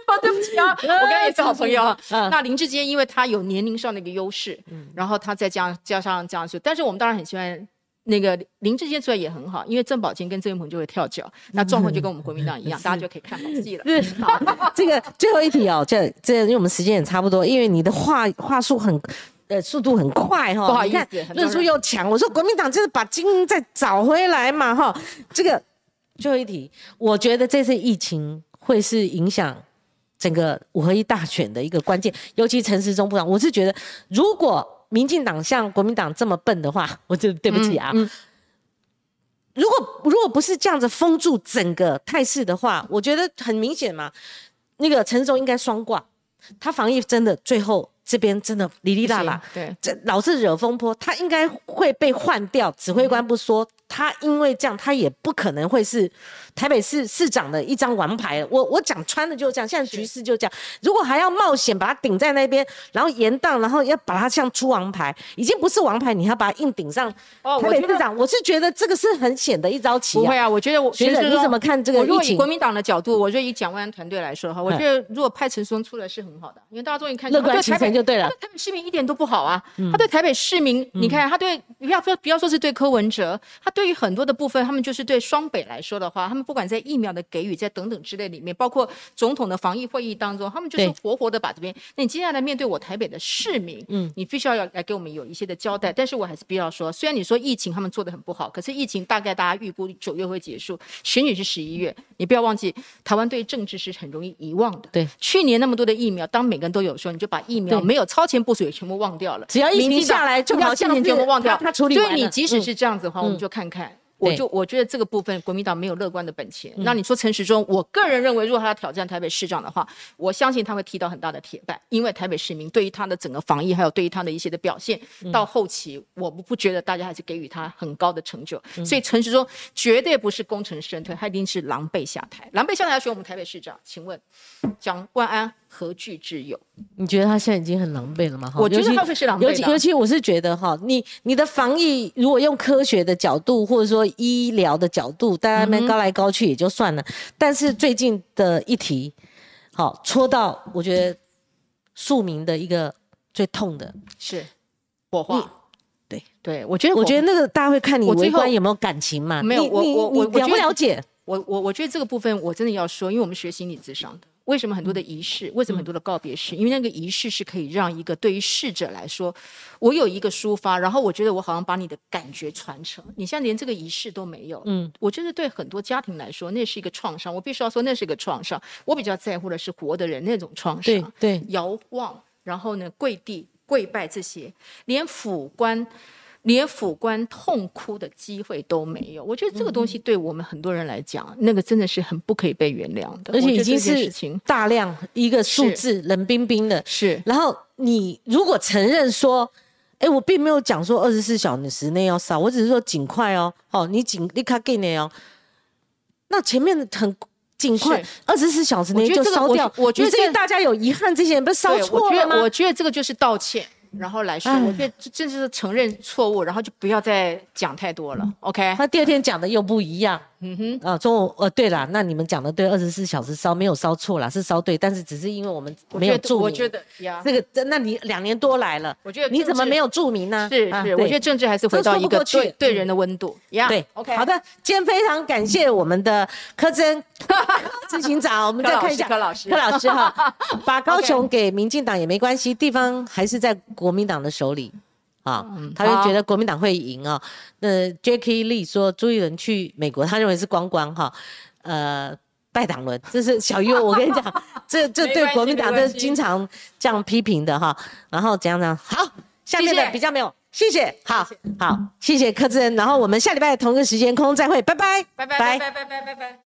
对不起啊，我跟他也是好朋友那林志坚，因为他有年龄上的一个优势，然后他再加上加上这样子，但是我们当然很喜欢。那个林志坚出来也很好，因为郑宝金跟郑云鹏就会跳脚，那状况就跟我们国民党一样，大家就可以看好戏了。是好，这个最后一题哦，这 这因为我们时间也差不多，因为你的话话术很。呃，速度很快哈、不好意思论述又强。我说国民党就是把精英再找回来嘛哈。这个最后一题，我觉得这次疫情会是影响整个五合一大选的一个关键，尤其陈时中部长，我是觉得如果民进党像国民党这么笨的话，我就对不起啊。嗯嗯如果如果不是这样子封住整个态势的话，我觉得很明显嘛，那个陈时中应该双挂，他防疫真的最后这边真的哩哩啦啦，对，这老是惹风波，他应该会被换掉。指挥官不说，他因为这样，他也不可能会是台北市市长的一张王牌。我我讲穿的就是这样，现在局势就这样。如果还要冒险把他顶在那边，然后延宕，然后要把他像出王牌，已经不是王牌，你要把他硬顶上台北市长，我是觉得这个是很险的一招棋。不会啊，我觉得我觉得你怎么看这个如果以国民党的角度，我觉得以蒋万安团队来说哈，我觉得如果派陈松出来是很好的，因为大家终于看乐观其成就对了。台北市民一点都不好啊，他对台北市民，你看他对不要不要不要说是对柯文哲，他对于很多的部分，他们就是对双北来说的话，他们不管在疫苗的给予，在等等之类里面，包括总统的防疫会议当中，他们就是活活的把这边。那你接下来面对我台北的市民，嗯，你必须要要来给我们有一些的交代。但是我还是必要说，虽然你说疫情他们做的很不好，可是疫情大概大家预估九月会结束，选举是十一月，你不要忘记，台湾对政治是很容易遗忘的。对，去年那么多的疫苗，当每个人都有时候，你就把疫苗没有超前部署也全部忘掉了。只要疫情下来，就好像全部忘掉。他处理完所以你即使是这样子的话，我们就看看。我就我觉得这个部分国民党没有乐观的本钱。那你说陈时中，我个人认为，如果他要挑战台北市长的话，我相信他会踢到很大的铁板，因为台北市民对于他的整个防疫，还有对于他的一些的表现，到后期我们不觉得大家还是给予他很高的成就。所以陈时中绝对不是功成身退，他一定是狼狈下台。狼狈下台要选我们台北市长，请问蒋万安？何惧之有？你觉得他现在已经很狼狈了吗？我觉得他会是狼狈尤其尤其我是觉得哈，你你的防疫如果用科学的角度或者说医疗的角度，大家们高来高去也就算了。但是最近的一题，好戳到我觉得庶民的一个最痛的是火化。对对，我觉得我觉得那个大家会看你围观有没有感情嘛？没有，我我我了不了解？我我我觉得这个部分我真的要说，因为我们学心理智商的。为什么很多的仪式？为什么很多的告别式？因为那个仪式是可以让一个对于逝者来说，我有一个抒发，然后我觉得我好像把你的感觉传承。你现在连这个仪式都没有，嗯，我觉得对很多家庭来说，那是一个创伤。我必须要说，那是一个创伤。我比较在乎的是活的人那种创伤。对对，遥望，然后呢，跪地跪拜这些，连辅官。连府官痛哭的机会都没有，我觉得这个东西对我们很多人来讲，那个真的是很不可以被原谅的，而且已经是大量一个数字，冷冰冰的。是，然后你如果承认说，哎，我并没有讲说二十四小时内要烧，我只是说尽快哦，哦，你尽立刻给你哦，那前面很尽快，二十四小时内就烧掉，我觉得这个大家有遗憾，这些人不是烧错了吗？我觉得这个就是道歉。然后来说，我觉得这就是承认错误，然后就不要再讲太多了。OK，他第二天讲的又不一样。嗯哼，啊，中午呃，对了，那你们讲的对，二十四小时烧没有烧错啦，是烧对，但是只是因为我们没有注明。我觉得呀，这个，那你两年多来了，我觉得你怎么没有注明呢？是是，我觉得政治还是回到一个对对人的温度。呀，对，OK，好的，今天非常感谢我们的柯真 执行长，我们再看一下柯老师，柯老师哈，把高雄给民进党也没关系，地方还是在国民党的手里。啊，他就觉得国民党会赢啊。那 Jackie Lee 说朱一伦去美国，他认为是光光哈，呃，拜党伦，这是 小优，我跟你讲，这这对国民党这是经常这样批评的哈。然后怎样怎样，好，下面的比较没有，谢谢，好，好，谢谢柯志恩。然后我们下礼拜同一个时间空中再会，拜拜，拜拜，拜拜，拜拜，拜拜。